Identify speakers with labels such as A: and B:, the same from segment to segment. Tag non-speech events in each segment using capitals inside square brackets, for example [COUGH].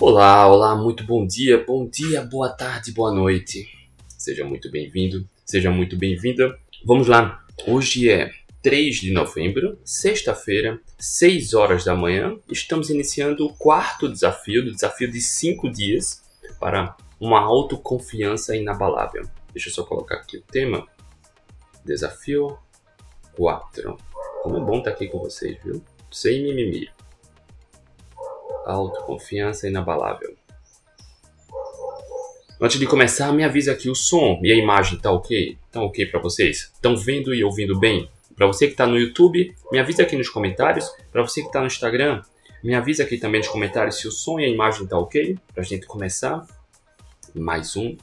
A: Olá, olá, muito bom dia, bom dia, boa tarde, boa noite. Seja muito bem-vindo, seja muito bem-vinda. Vamos lá, hoje é 3 de novembro, sexta-feira, 6 horas da manhã. Estamos iniciando o quarto desafio, do desafio de 5 dias para uma autoconfiança inabalável. Deixa eu só colocar aqui o tema. Desafio 4. Como é bom estar aqui com vocês, viu? Sem mimimi autoconfiança inabalável. Antes de começar, me avisa aqui o som e a imagem tá ok? Tá ok para vocês? Estão vendo e ouvindo bem? Para você que está no YouTube, me avisa aqui nos comentários. Para você que está no Instagram, me avisa aqui também nos comentários se o som e a imagem tá ok para a gente começar mais um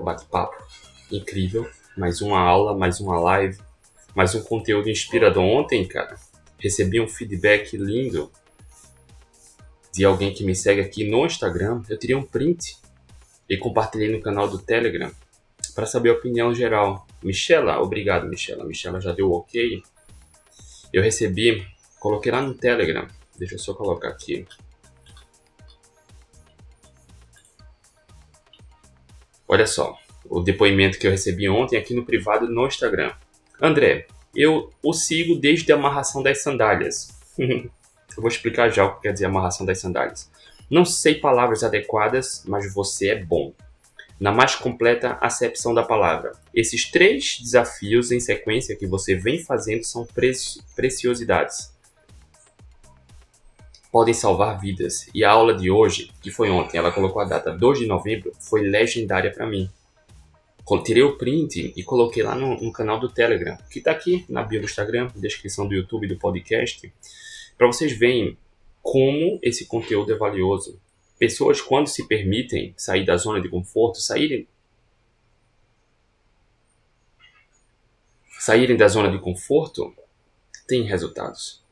A: bate-papo incrível, mais uma aula, mais uma live, mais um conteúdo inspirador. Ontem, cara, recebi um feedback lindo de alguém que me segue aqui no Instagram, eu tirei um print e compartilhei no canal do Telegram para saber a opinião geral. Michela, obrigado Michela. Michela já deu ok. Eu recebi, coloquei lá no Telegram. Deixa eu só colocar aqui. Olha só, o depoimento que eu recebi ontem aqui no privado no Instagram. André, eu o sigo desde a amarração das sandálias. [LAUGHS] Eu vou explicar já o que quer dizer amarração das sandálias. Não sei palavras adequadas, mas você é bom. Na mais completa acepção da palavra. Esses três desafios em sequência que você vem fazendo são preci preciosidades. Podem salvar vidas. E a aula de hoje, que foi ontem, ela colocou a data 2 de novembro, foi legendária para mim. Tirei o print e coloquei lá no, no canal do Telegram, que está aqui na bio do Instagram, descrição do YouTube do podcast para vocês verem como esse conteúdo é valioso. Pessoas, quando se permitem sair da zona de conforto, saírem, saírem da zona de conforto, tem resultados.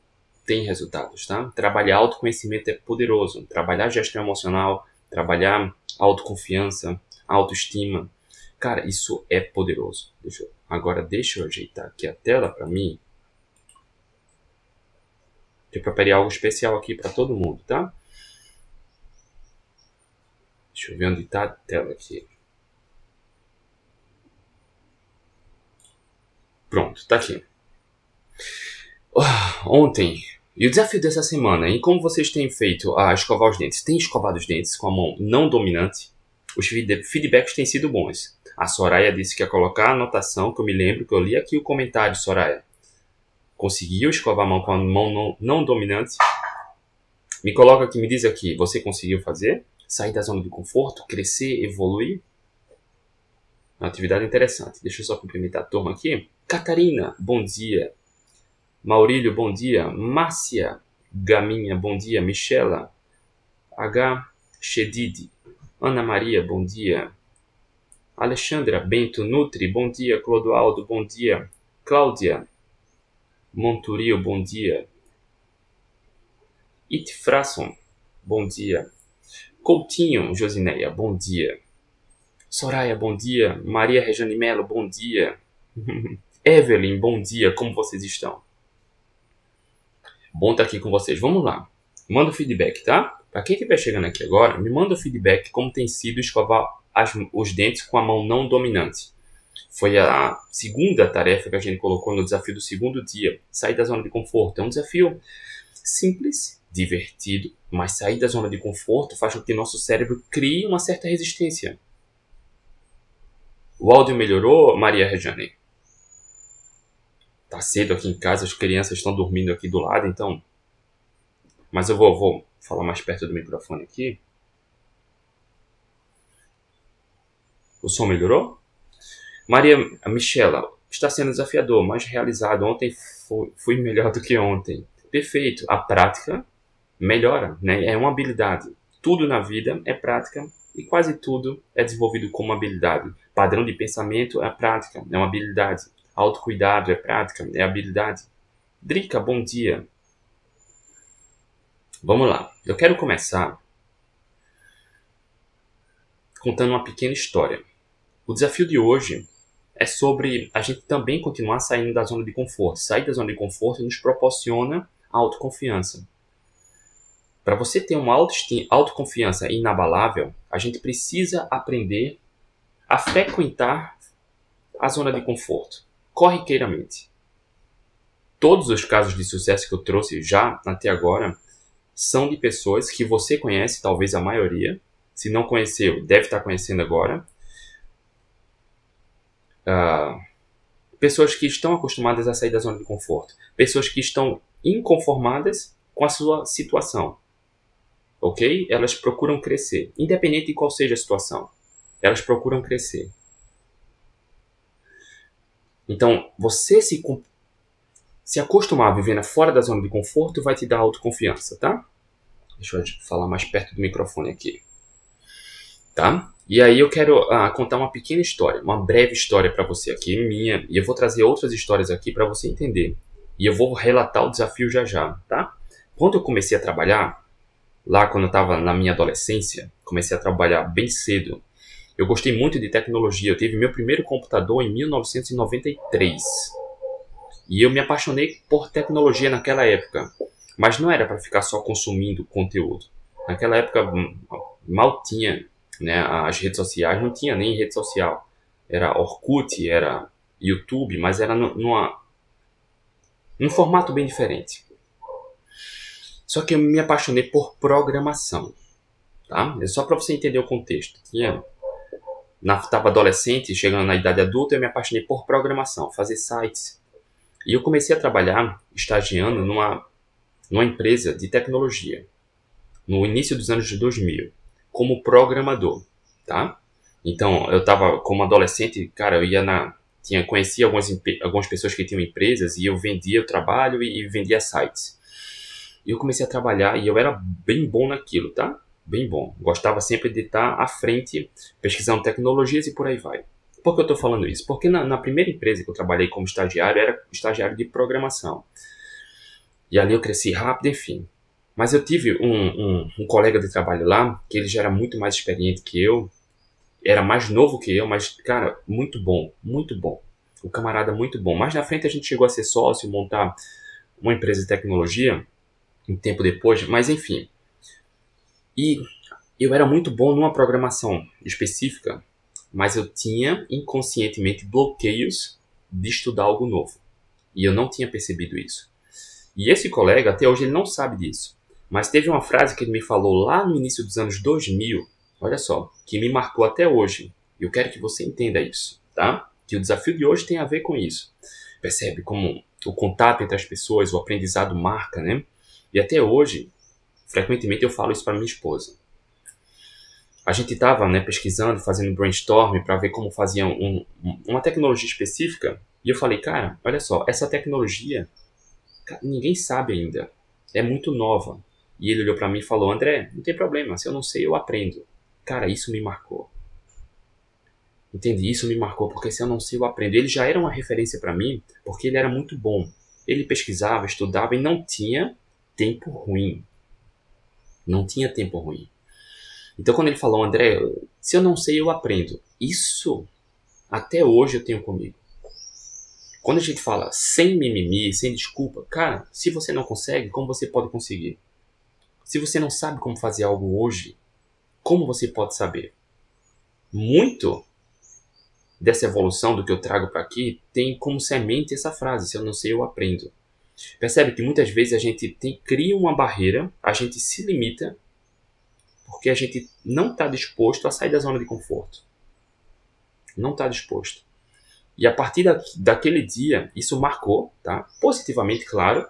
A: Tem resultados, tá? Trabalhar autoconhecimento é poderoso. Trabalhar gestão emocional, trabalhar autoconfiança, autoestima. Cara, isso é poderoso. Deixa eu, agora deixa eu ajeitar aqui a tela para mim eu preparei algo especial aqui para todo mundo, tá? Deixa eu ver onde está a tela aqui. Pronto, tá aqui. Uh, ontem, e o desafio dessa semana, em como vocês têm feito a escovar os dentes? Tem escovado os dentes com a mão não dominante? Os feedbacks têm sido bons. A Soraya disse que ia colocar a anotação, que eu me lembro que eu li aqui o comentário, Soraya conseguiu escovar a mão com a mão não, não dominante? Me coloca aqui, me diz aqui, você conseguiu fazer? Sair da zona de conforto, crescer, evoluir? Uma atividade interessante. Deixa eu só cumprimentar a turma aqui. Catarina, bom dia. Maurílio, bom dia. Márcia, Gaminha, bom dia. Michela, H. Shedid. Ana Maria, bom dia. Alexandra Bento Nutri, bom dia. Clodoaldo, bom dia. Cláudia, Monturio, bom dia. Itfrasson, bom dia. Coutinho, Josineia, bom dia. Soraya, bom dia. Maria Rejane Melo, bom dia. [LAUGHS] Evelyn, bom dia. Como vocês estão? Bom estar aqui com vocês. Vamos lá. Manda o feedback, tá? Para quem estiver chegando aqui agora, me manda o feedback como tem sido escovar as, os dentes com a mão não dominante. Foi a segunda tarefa que a gente colocou no desafio do segundo dia, sair da zona de conforto. É um desafio simples, divertido, mas sair da zona de conforto faz com que nosso cérebro crie uma certa resistência. O áudio melhorou, Maria Rejane? Tá cedo aqui em casa, as crianças estão dormindo aqui do lado, então. Mas eu vou, vou falar mais perto do microfone aqui. O som melhorou? Maria Michela, está sendo desafiador, mas realizado. Ontem foi, foi melhor do que ontem. Perfeito. A prática melhora, né? É uma habilidade. Tudo na vida é prática e quase tudo é desenvolvido como habilidade. Padrão de pensamento é prática, é uma habilidade. Autocuidado é prática, é habilidade. Drica, bom dia. Vamos lá. Eu quero começar contando uma pequena história. O desafio de hoje é sobre a gente também continuar saindo da zona de conforto. Sair da zona de conforto nos proporciona autoconfiança. Para você ter uma autoconfiança inabalável, a gente precisa aprender a frequentar a zona de conforto, corriqueiramente. Todos os casos de sucesso que eu trouxe já até agora são de pessoas que você conhece, talvez a maioria. Se não conheceu, deve estar conhecendo agora. Uh, pessoas que estão acostumadas a sair da zona de conforto. Pessoas que estão inconformadas com a sua situação. Ok? Elas procuram crescer, independente de qual seja a situação. Elas procuram crescer. Então, você se, se acostumar a viver fora da zona de conforto vai te dar autoconfiança, tá? Deixa eu falar mais perto do microfone aqui. Tá? E aí eu quero ah, contar uma pequena história, uma breve história para você aqui, minha, e eu vou trazer outras histórias aqui para você entender. E eu vou relatar o desafio já já, tá? Quando eu comecei a trabalhar, lá quando eu estava na minha adolescência, comecei a trabalhar bem cedo. Eu gostei muito de tecnologia. Eu tive meu primeiro computador em 1993. E eu me apaixonei por tecnologia naquela época. Mas não era para ficar só consumindo conteúdo. Naquela época hum, mal tinha né, as redes sociais, não tinha nem rede social. Era Orkut, era YouTube, mas era numa, num formato bem diferente. Só que eu me apaixonei por programação, tá? É só para você entender o contexto. Tinha estava adolescente, chegando na idade adulta, eu me apaixonei por programação, fazer sites. E eu comecei a trabalhar estagiando numa, numa empresa de tecnologia, no início dos anos de 2000, como programador, tá? Então, eu estava como adolescente, cara, eu ia na tinha conhecia algumas algumas pessoas que tinham empresas e eu vendia o trabalho e, e vendia sites. E eu comecei a trabalhar e eu era bem bom naquilo, tá? Bem bom. Gostava sempre de estar à frente, pesquisando tecnologias e por aí vai. Por que eu estou falando isso? Porque na, na, primeira empresa que eu trabalhei como estagiário, era estagiário de programação. E ali eu cresci rápido, enfim. Mas eu tive um, um, um colega de trabalho lá, que ele já era muito mais experiente que eu, era mais novo que eu, mas, cara, muito bom, muito bom. O camarada muito bom. Mais na frente a gente chegou a ser sócio, montar uma empresa de tecnologia um tempo depois, mas enfim. E eu era muito bom numa programação específica, mas eu tinha inconscientemente bloqueios de estudar algo novo. E eu não tinha percebido isso. E esse colega, até hoje, ele não sabe disso. Mas teve uma frase que ele me falou lá no início dos anos 2000, olha só, que me marcou até hoje. E eu quero que você entenda isso, tá? Que o desafio de hoje tem a ver com isso. Percebe como o contato entre as pessoas, o aprendizado marca, né? E até hoje, frequentemente eu falo isso para minha esposa. A gente estava né, pesquisando, fazendo brainstorm para ver como faziam um, uma tecnologia específica. E eu falei, cara, olha só, essa tecnologia ninguém sabe ainda. É muito nova. E ele olhou para mim e falou: André, não tem problema, se eu não sei, eu aprendo. Cara, isso me marcou. Entendi, isso me marcou, porque se eu não sei, eu aprendo. Ele já era uma referência para mim, porque ele era muito bom. Ele pesquisava, estudava e não tinha tempo ruim. Não tinha tempo ruim. Então, quando ele falou, André, se eu não sei, eu aprendo. Isso, até hoje, eu tenho comigo. Quando a gente fala sem mimimi, sem desculpa, cara, se você não consegue, como você pode conseguir? Se você não sabe como fazer algo hoje, como você pode saber? Muito dessa evolução do que eu trago para aqui tem como semente essa frase: se eu não sei, eu aprendo. Percebe que muitas vezes a gente tem, cria uma barreira, a gente se limita, porque a gente não está disposto a sair da zona de conforto. Não está disposto. E a partir da, daquele dia, isso marcou, tá? Positivamente, claro.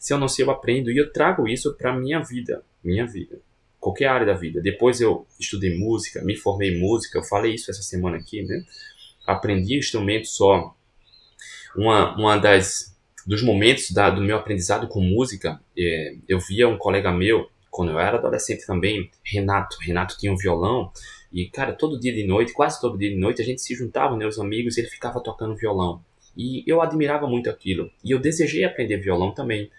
A: Se eu não sei, eu aprendo e eu trago isso para minha vida, minha vida, qualquer área da vida. Depois eu estudei música, me formei em música. Eu falei isso essa semana aqui, né? Aprendi instrumento só. Uma, uma das dos momentos da, do meu aprendizado com música, é, eu via um colega meu, quando eu era adolescente também, Renato. Renato tinha um violão e, cara, todo dia de noite, quase todo dia de noite, a gente se juntava, né, os amigos, e ele ficava tocando violão. E eu admirava muito aquilo. E eu desejei aprender violão também.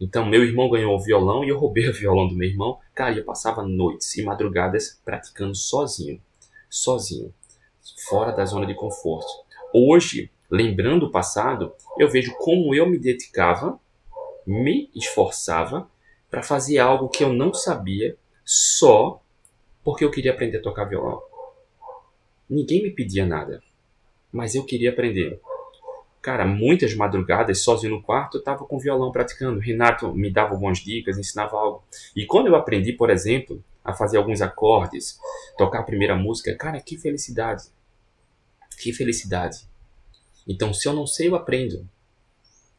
A: Então, meu irmão ganhou o violão e eu roubei o violão do meu irmão. Cara, eu passava noites e madrugadas praticando sozinho. Sozinho. Fora da zona de conforto. Hoje, lembrando o passado, eu vejo como eu me dedicava, me esforçava para fazer algo que eu não sabia só porque eu queria aprender a tocar violão. Ninguém me pedia nada, mas eu queria aprender. Cara, muitas madrugadas, sozinho no quarto, eu estava com violão praticando. Renato me dava algumas dicas, ensinava algo. E quando eu aprendi, por exemplo, a fazer alguns acordes, tocar a primeira música, cara, que felicidade. Que felicidade. Então, se eu não sei, eu aprendo.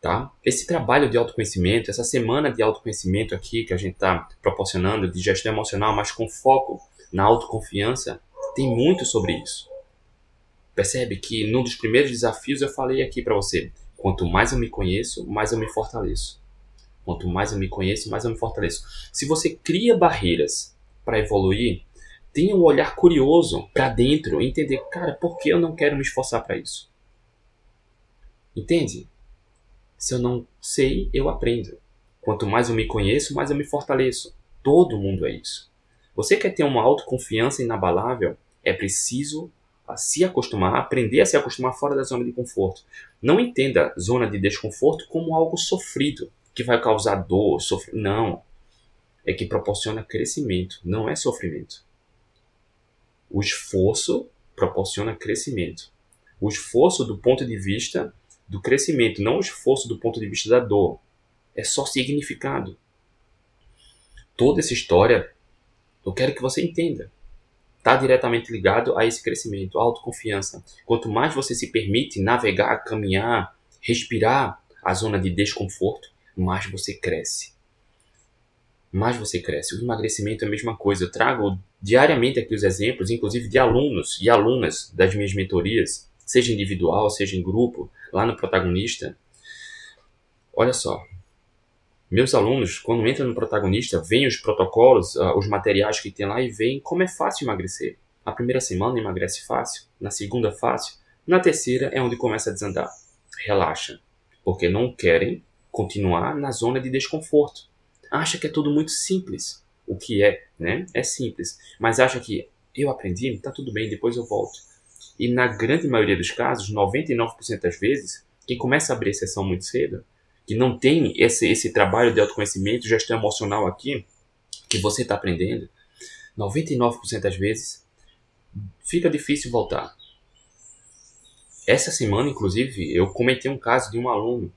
A: Tá? Esse trabalho de autoconhecimento, essa semana de autoconhecimento aqui que a gente está proporcionando, de gestão emocional, mas com foco na autoconfiança, tem muito sobre isso. Percebe que num dos primeiros desafios eu falei aqui para você: quanto mais eu me conheço, mais eu me fortaleço. Quanto mais eu me conheço, mais eu me fortaleço. Se você cria barreiras para evoluir, tenha um olhar curioso para dentro, entender, cara, por que eu não quero me esforçar para isso? Entende? Se eu não sei, eu aprendo. Quanto mais eu me conheço, mais eu me fortaleço. Todo mundo é isso. Você quer ter uma autoconfiança inabalável? É preciso se acostumar, aprender a se acostumar fora da zona de conforto. Não entenda zona de desconforto como algo sofrido, que vai causar dor, sofrimento. Não. É que proporciona crescimento, não é sofrimento. O esforço proporciona crescimento. O esforço do ponto de vista do crescimento, não o esforço do ponto de vista da dor. É só significado. Toda essa história, eu quero que você entenda. Está diretamente ligado a esse crescimento, a autoconfiança. Quanto mais você se permite navegar, caminhar, respirar a zona de desconforto, mais você cresce. Mais você cresce. O emagrecimento é a mesma coisa. Eu trago diariamente aqui os exemplos, inclusive de alunos e alunas das minhas mentorias, seja individual, seja em grupo, lá no protagonista. Olha só, meus alunos, quando entram no protagonista, veem os protocolos, uh, os materiais que tem lá e veem como é fácil emagrecer. A primeira semana emagrece fácil, na segunda fácil, na terceira é onde começa a desandar. Relaxa, porque não querem continuar na zona de desconforto. Acha que é tudo muito simples, o que é, né? É simples, mas acha que eu aprendi, tá tudo bem, depois eu volto. E na grande maioria dos casos, 99% das vezes, quem começa a abrir exceção muito cedo, que não tem esse, esse trabalho de autoconhecimento, gestão emocional aqui, que você está aprendendo, 99% das vezes, fica difícil voltar. Essa semana, inclusive, eu comentei um caso de um aluno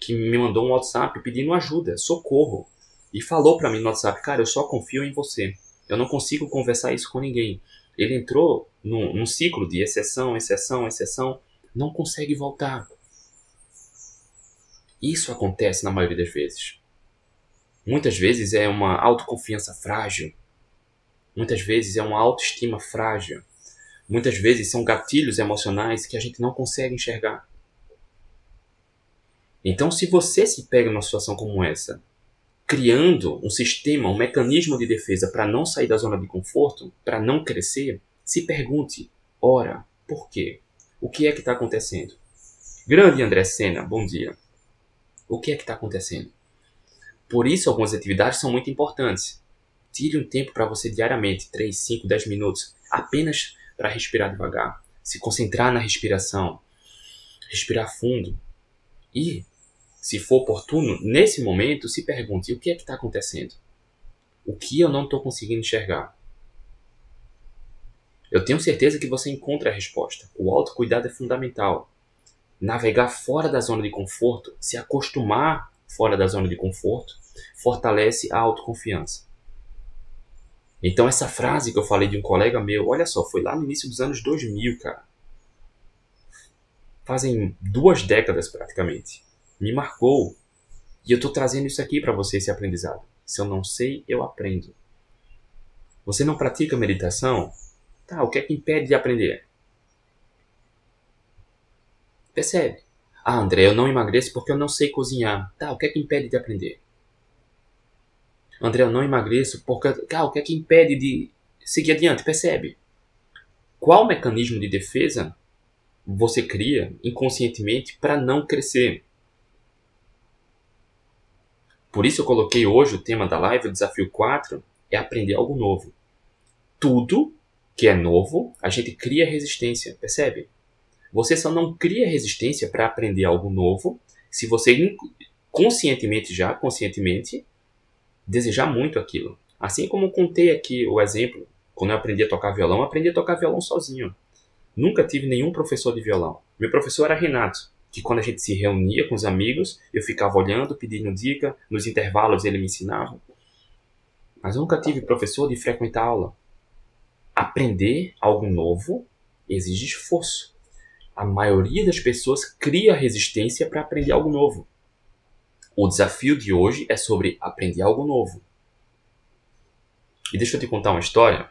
A: que me mandou um WhatsApp pedindo ajuda, socorro, e falou para mim no WhatsApp, cara, eu só confio em você. Eu não consigo conversar isso com ninguém. Ele entrou num, num ciclo de exceção, exceção, exceção, não consegue voltar. Isso acontece na maioria das vezes. Muitas vezes é uma autoconfiança frágil. Muitas vezes é uma autoestima frágil. Muitas vezes são gatilhos emocionais que a gente não consegue enxergar. Então, se você se pega numa situação como essa, criando um sistema, um mecanismo de defesa para não sair da zona de conforto, para não crescer, se pergunte: ora, por quê? O que é que está acontecendo? Grande André Sena, bom dia. O que é que está acontecendo? Por isso, algumas atividades são muito importantes. Tire um tempo para você diariamente 3, 5, 10 minutos apenas para respirar devagar, se concentrar na respiração, respirar fundo e se for oportuno, nesse momento, se pergunte: o que é que está acontecendo? O que eu não estou conseguindo enxergar? Eu tenho certeza que você encontra a resposta. O autocuidado é fundamental. Navegar fora da zona de conforto, se acostumar fora da zona de conforto, fortalece a autoconfiança. Então, essa frase que eu falei de um colega meu, olha só, foi lá no início dos anos 2000, cara. Fazem duas décadas praticamente me marcou. E eu estou trazendo isso aqui para você, esse aprendizado. Se eu não sei, eu aprendo. Você não pratica meditação? Tá, o que é que impede de aprender? Percebe? Ah, André, eu não emagreço porque eu não sei cozinhar. Tá, o que é que impede de aprender? André, eu não emagreço porque. Ah, o que é que impede de seguir adiante? Percebe? Qual mecanismo de defesa você cria inconscientemente para não crescer? Por isso eu coloquei hoje o tema da live, o desafio 4, é aprender algo novo. Tudo que é novo, a gente cria resistência, percebe? Você só não cria resistência para aprender algo novo se você conscientemente já, conscientemente, desejar muito aquilo. Assim como contei aqui o exemplo, quando eu aprendi a tocar violão, aprendi a tocar violão sozinho. Nunca tive nenhum professor de violão. Meu professor era Renato, que quando a gente se reunia com os amigos, eu ficava olhando, pedindo dica, nos intervalos ele me ensinava. Mas nunca tive professor de frequentar aula. Aprender algo novo exige esforço. A maioria das pessoas cria resistência para aprender algo novo. O desafio de hoje é sobre aprender algo novo. E deixa eu te contar uma história.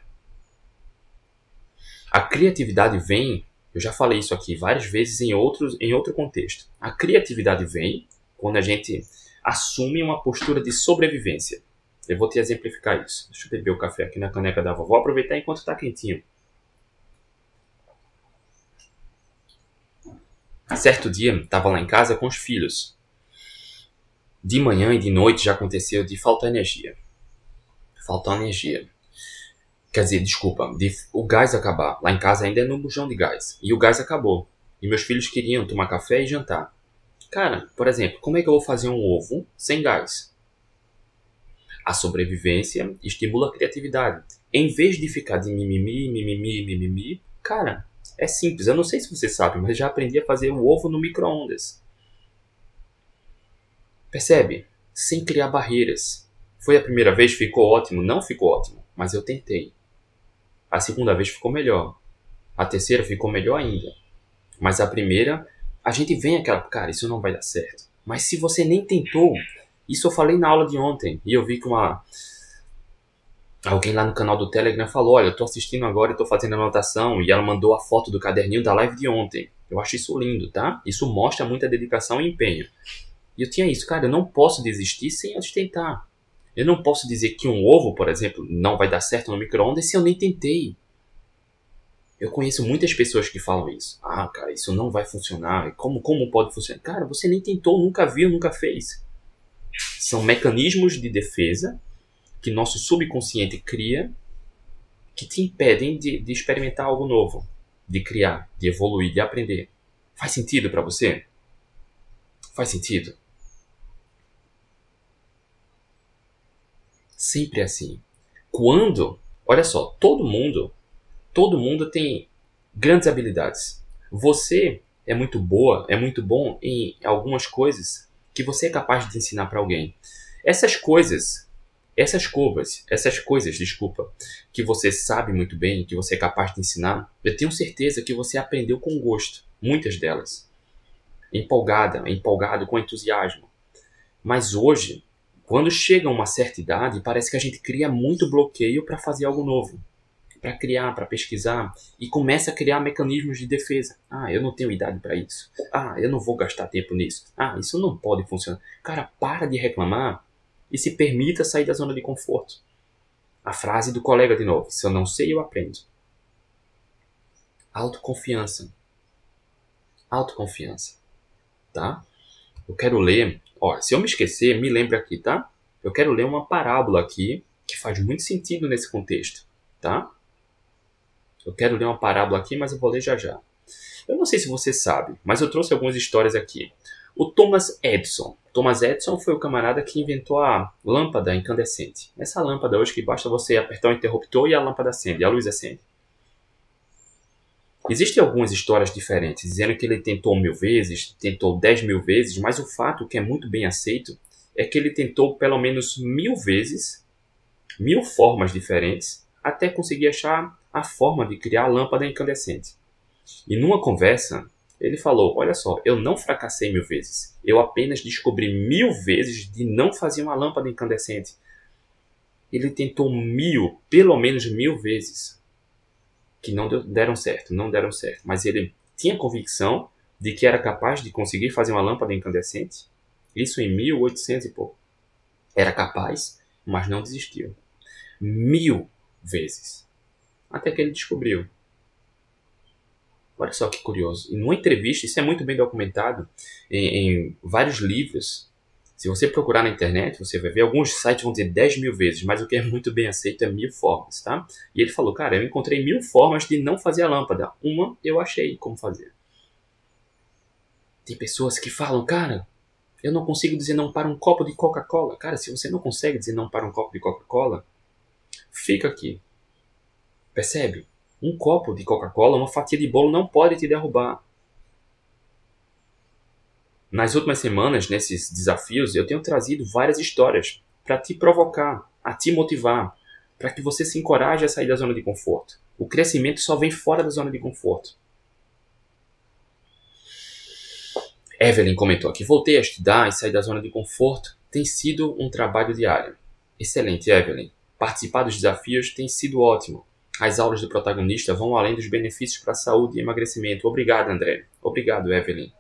A: A criatividade vem, eu já falei isso aqui várias vezes em, outros, em outro contexto. A criatividade vem quando a gente assume uma postura de sobrevivência. Eu vou te exemplificar isso. Deixa eu beber o café aqui na caneca da vovó, aproveitar enquanto está quentinho. Certo dia, estava lá em casa com os filhos. De manhã e de noite já aconteceu de faltar energia. Faltar energia. Quer dizer, desculpa, de o gás acabar. Lá em casa ainda é no bujão de gás. E o gás acabou. E meus filhos queriam tomar café e jantar. Cara, por exemplo, como é que eu vou fazer um ovo sem gás? A sobrevivência estimula a criatividade. Em vez de ficar de mimimi, mimimi, mimimi, cara, é simples. Eu não sei se você sabe, mas já aprendi a fazer o ovo no micro-ondas. Percebe? Sem criar barreiras. Foi a primeira vez, ficou ótimo? Não ficou ótimo, mas eu tentei. A segunda vez ficou melhor. A terceira ficou melhor ainda. Mas a primeira, a gente vem aquela, cara, isso não vai dar certo. Mas se você nem tentou, isso eu falei na aula de ontem e eu vi que uma alguém lá no canal do Telegram falou, olha, eu tô assistindo agora e tô fazendo anotação e ela mandou a foto do caderninho da live de ontem. Eu acho isso lindo, tá? Isso mostra muita dedicação e empenho. E eu tinha isso, cara, eu não posso desistir sem antes tentar. Eu não posso dizer que um ovo, por exemplo, não vai dar certo no micro-ondas se eu nem tentei. Eu conheço muitas pessoas que falam isso. Ah, cara, isso não vai funcionar. Como, como pode funcionar? Cara, você nem tentou, nunca viu, nunca fez. São mecanismos de defesa que nosso subconsciente cria que te impedem de, de experimentar algo novo, de criar, de evoluir, de aprender. Faz sentido para você? Faz sentido? Sempre é assim. Quando, olha só, todo mundo, todo mundo tem grandes habilidades. Você é muito boa, é muito bom em algumas coisas que você é capaz de ensinar para alguém. Essas coisas, essas curvas, essas coisas, desculpa, que você sabe muito bem, que você é capaz de ensinar, eu tenho certeza que você aprendeu com gosto, muitas delas. Empolgada, empolgado com entusiasmo. Mas hoje, quando chega uma certa idade, parece que a gente cria muito bloqueio para fazer algo novo, para criar, para pesquisar e começa a criar mecanismos de defesa. Ah, eu não tenho idade para isso. Ah, eu não vou gastar tempo nisso. Ah, isso não pode funcionar. Cara, para de reclamar e se permita sair da zona de conforto. A frase do colega de novo: se eu não sei, eu aprendo. Autoconfiança. Autoconfiança. Tá? Eu quero ler Ó, se eu me esquecer, me lembre aqui, tá? Eu quero ler uma parábola aqui que faz muito sentido nesse contexto, tá? Eu quero ler uma parábola aqui, mas eu vou ler já já. Eu não sei se você sabe, mas eu trouxe algumas histórias aqui. O Thomas Edison. Thomas Edison foi o camarada que inventou a lâmpada incandescente. Essa lâmpada hoje que basta você apertar o interruptor e a lâmpada acende, a luz acende. Existem algumas histórias diferentes, dizendo que ele tentou mil vezes, tentou dez mil vezes, mas o fato que é muito bem aceito é que ele tentou pelo menos mil vezes, mil formas diferentes, até conseguir achar a forma de criar a lâmpada incandescente. E numa conversa, ele falou: Olha só, eu não fracassei mil vezes, eu apenas descobri mil vezes de não fazer uma lâmpada incandescente. Ele tentou mil, pelo menos mil vezes, que não deram certo, não deram certo. Mas ele tinha convicção de que era capaz de conseguir fazer uma lâmpada incandescente. Isso em 1800 e pouco. Era capaz, mas não desistiu. Mil vezes. Até que ele descobriu. Olha só que curioso. Em uma entrevista, isso é muito bem documentado em, em vários livros se você procurar na internet, você vai ver alguns sites vão dizer 10 mil vezes, mas o que é muito bem aceito é mil formas, tá? E ele falou, cara, eu encontrei mil formas de não fazer a lâmpada. Uma eu achei como fazer. Tem pessoas que falam, cara, Eu não consigo dizer não para um copo de Coca-Cola. Cara, se você não consegue dizer não para um copo de Coca-Cola, fica aqui. Percebe? Um copo de Coca-Cola, uma fatia de bolo não pode te derrubar. Nas últimas semanas, nesses desafios, eu tenho trazido várias histórias para te provocar, a te motivar, para que você se encoraje a sair da zona de conforto. O crescimento só vem fora da zona de conforto. Evelyn comentou aqui: voltei a estudar e sair da zona de conforto tem sido um trabalho diário. Excelente, Evelyn. Participar dos desafios tem sido ótimo. As aulas do protagonista vão além dos benefícios para a saúde e emagrecimento. Obrigado, André. Obrigado, Evelyn.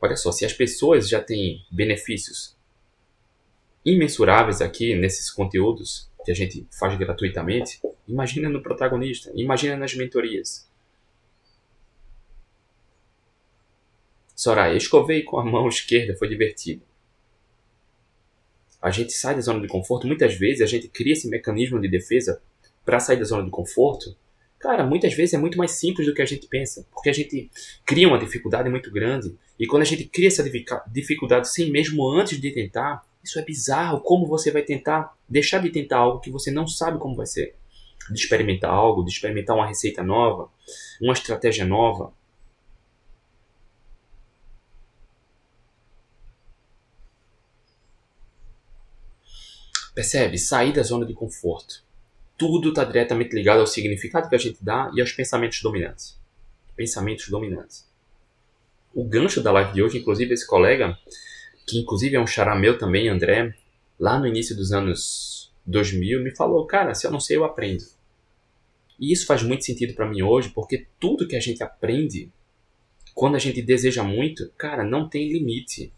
A: Olha só, se as pessoas já têm benefícios imensuráveis aqui nesses conteúdos que a gente faz gratuitamente, imagina no protagonista, imagina nas mentorias. Soraya, escovei com a mão [LAUGHS] esquerda, foi divertido. A gente sai da zona de conforto, muitas vezes a gente cria esse mecanismo de defesa para sair da zona de conforto. Cara, muitas vezes é muito mais simples do que a gente pensa, porque a gente cria uma dificuldade muito grande, e quando a gente cria essa dificuldade sem mesmo antes de tentar, isso é bizarro. Como você vai tentar deixar de tentar algo que você não sabe como vai ser? De experimentar algo, de experimentar uma receita nova, uma estratégia nova. Percebe? Sair da zona de conforto. Tudo está diretamente ligado ao significado que a gente dá e aos pensamentos dominantes. Pensamentos dominantes. O gancho da live de hoje, inclusive, esse colega, que inclusive é um xará meu também, André, lá no início dos anos 2000, me falou: Cara, se eu não sei, eu aprendo. E isso faz muito sentido para mim hoje, porque tudo que a gente aprende, quando a gente deseja muito, cara, não tem limite.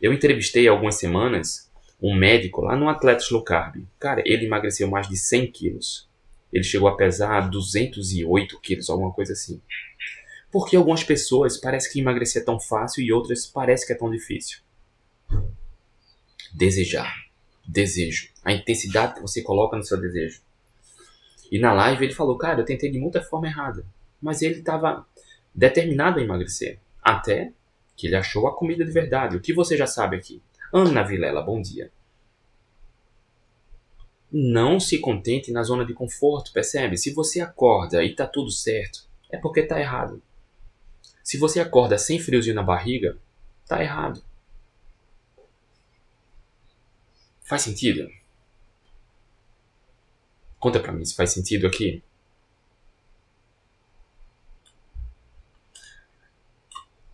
A: Eu entrevistei há algumas semanas um médico lá no Atletas Low Carb. Cara, ele emagreceu mais de 100 quilos. Ele chegou a pesar 208 quilos, alguma coisa assim. Porque algumas pessoas parece que emagrecer é tão fácil e outras parece que é tão difícil. Desejar. Desejo. A intensidade que você coloca no seu desejo. E na live ele falou, cara, eu tentei de muita forma errada. Mas ele estava determinado a emagrecer. Até que ele achou a comida de verdade. O que você já sabe aqui? Ana Vilela, bom dia. Não se contente na zona de conforto, percebe? Se você acorda e tá tudo certo, é porque tá errado. Se você acorda sem friozinho na barriga, tá errado. Faz sentido? Conta pra mim se faz sentido aqui.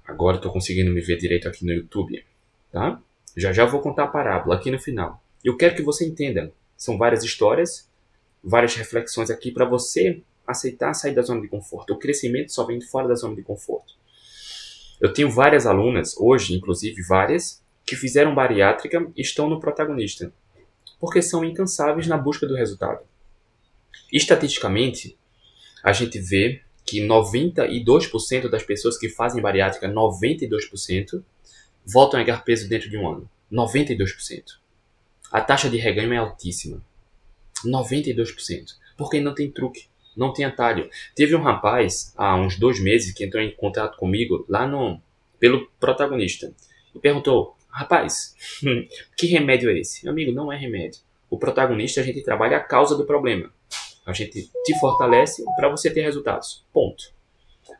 A: Agora estou conseguindo me ver direito aqui no YouTube, tá? Já já vou contar a parábola aqui no final. Eu quero que você entenda. São várias histórias, várias reflexões aqui para você aceitar sair da zona de conforto. O crescimento só vem de fora da zona de conforto. Eu tenho várias alunas, hoje inclusive várias, que fizeram bariátrica e estão no protagonista, porque são incansáveis na busca do resultado. Estatisticamente, a gente vê que 92% das pessoas que fazem bariátrica, 92%, voltam a ganhar peso dentro de um ano. 92%. A taxa de reganho é altíssima. 92%. Porque não tem truque não tem atalho. Teve um rapaz, há uns dois meses, que entrou em contato comigo lá no pelo protagonista e perguntou: Rapaz, [LAUGHS] que remédio é esse? Meu amigo, não é remédio. O protagonista a gente trabalha a causa do problema. A gente te fortalece para você ter resultados. Ponto.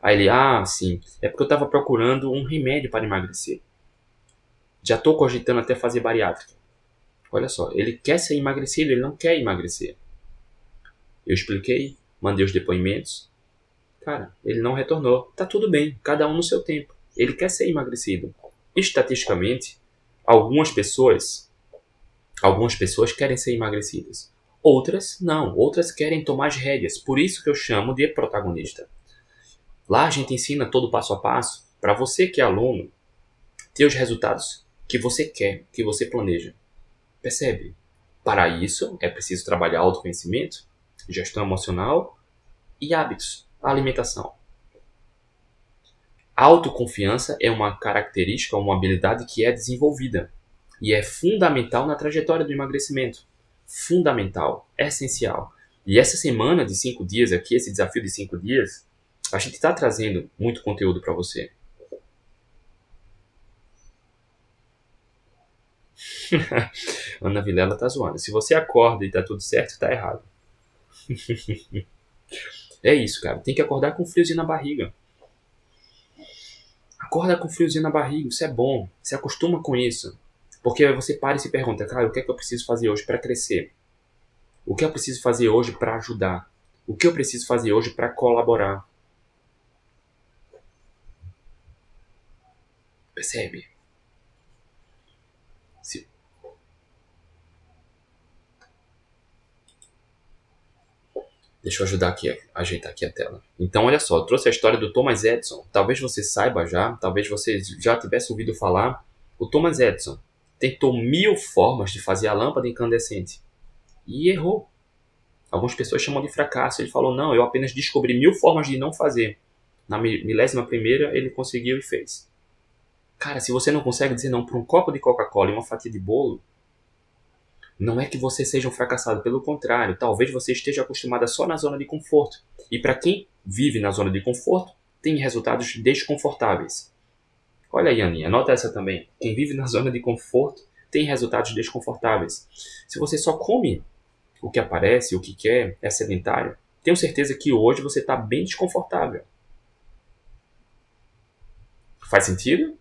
A: Aí ele, ah, sim, é porque eu estava procurando um remédio para emagrecer. Já estou cogitando até fazer bariátrica. Olha só, ele quer ser emagrecido, ele não quer emagrecer. Eu expliquei, mandei os depoimentos. Cara, ele não retornou. Tá tudo bem, cada um no seu tempo. Ele quer ser emagrecido. Estatisticamente, algumas pessoas, algumas pessoas querem ser emagrecidas. Outras não, outras querem tomar as rédeas. Por isso que eu chamo de protagonista. Lá a gente ensina todo passo a passo para você que é aluno ter os resultados que você quer, que você planeja. Percebe? Para isso é preciso trabalhar autoconhecimento, gestão emocional e hábitos, alimentação. autoconfiança é uma característica, uma habilidade que é desenvolvida e é fundamental na trajetória do emagrecimento. Fundamental, essencial. E essa semana de cinco dias aqui, esse desafio de cinco dias, a gente está trazendo muito conteúdo para você. [LAUGHS] Ana Vilela tá zoando. Se você acorda e tá tudo certo, tá errado. [LAUGHS] é isso, cara. Tem que acordar com friozinho na barriga. Acorda com friozinho na barriga, isso é bom. Se acostuma com isso. Porque você para e se pergunta, cara, o que é que eu preciso fazer hoje para crescer? O que eu preciso fazer hoje para ajudar? O que eu preciso fazer hoje para colaborar? Percebe? Se... Deixa eu ajudar aqui, ajeitar aqui a tela. Então, olha só, trouxe a história do Thomas Edison. Talvez você saiba já, talvez você já tivesse ouvido falar. O Thomas Edison tentou mil formas de fazer a lâmpada incandescente e errou. Algumas pessoas chamam de fracasso. Ele falou: Não, eu apenas descobri mil formas de não fazer. Na milésima primeira, ele conseguiu e fez. Cara, se você não consegue dizer não para um copo de Coca-Cola e uma fatia de bolo, não é que você seja um fracassado, pelo contrário, talvez você esteja acostumada só na zona de conforto. E para quem vive na zona de conforto, tem resultados desconfortáveis. Olha aí, Aninha, anota essa também. Quem vive na zona de conforto tem resultados desconfortáveis. Se você só come o que aparece, o que quer, é sedentário, tenho certeza que hoje você está bem desconfortável. Faz sentido?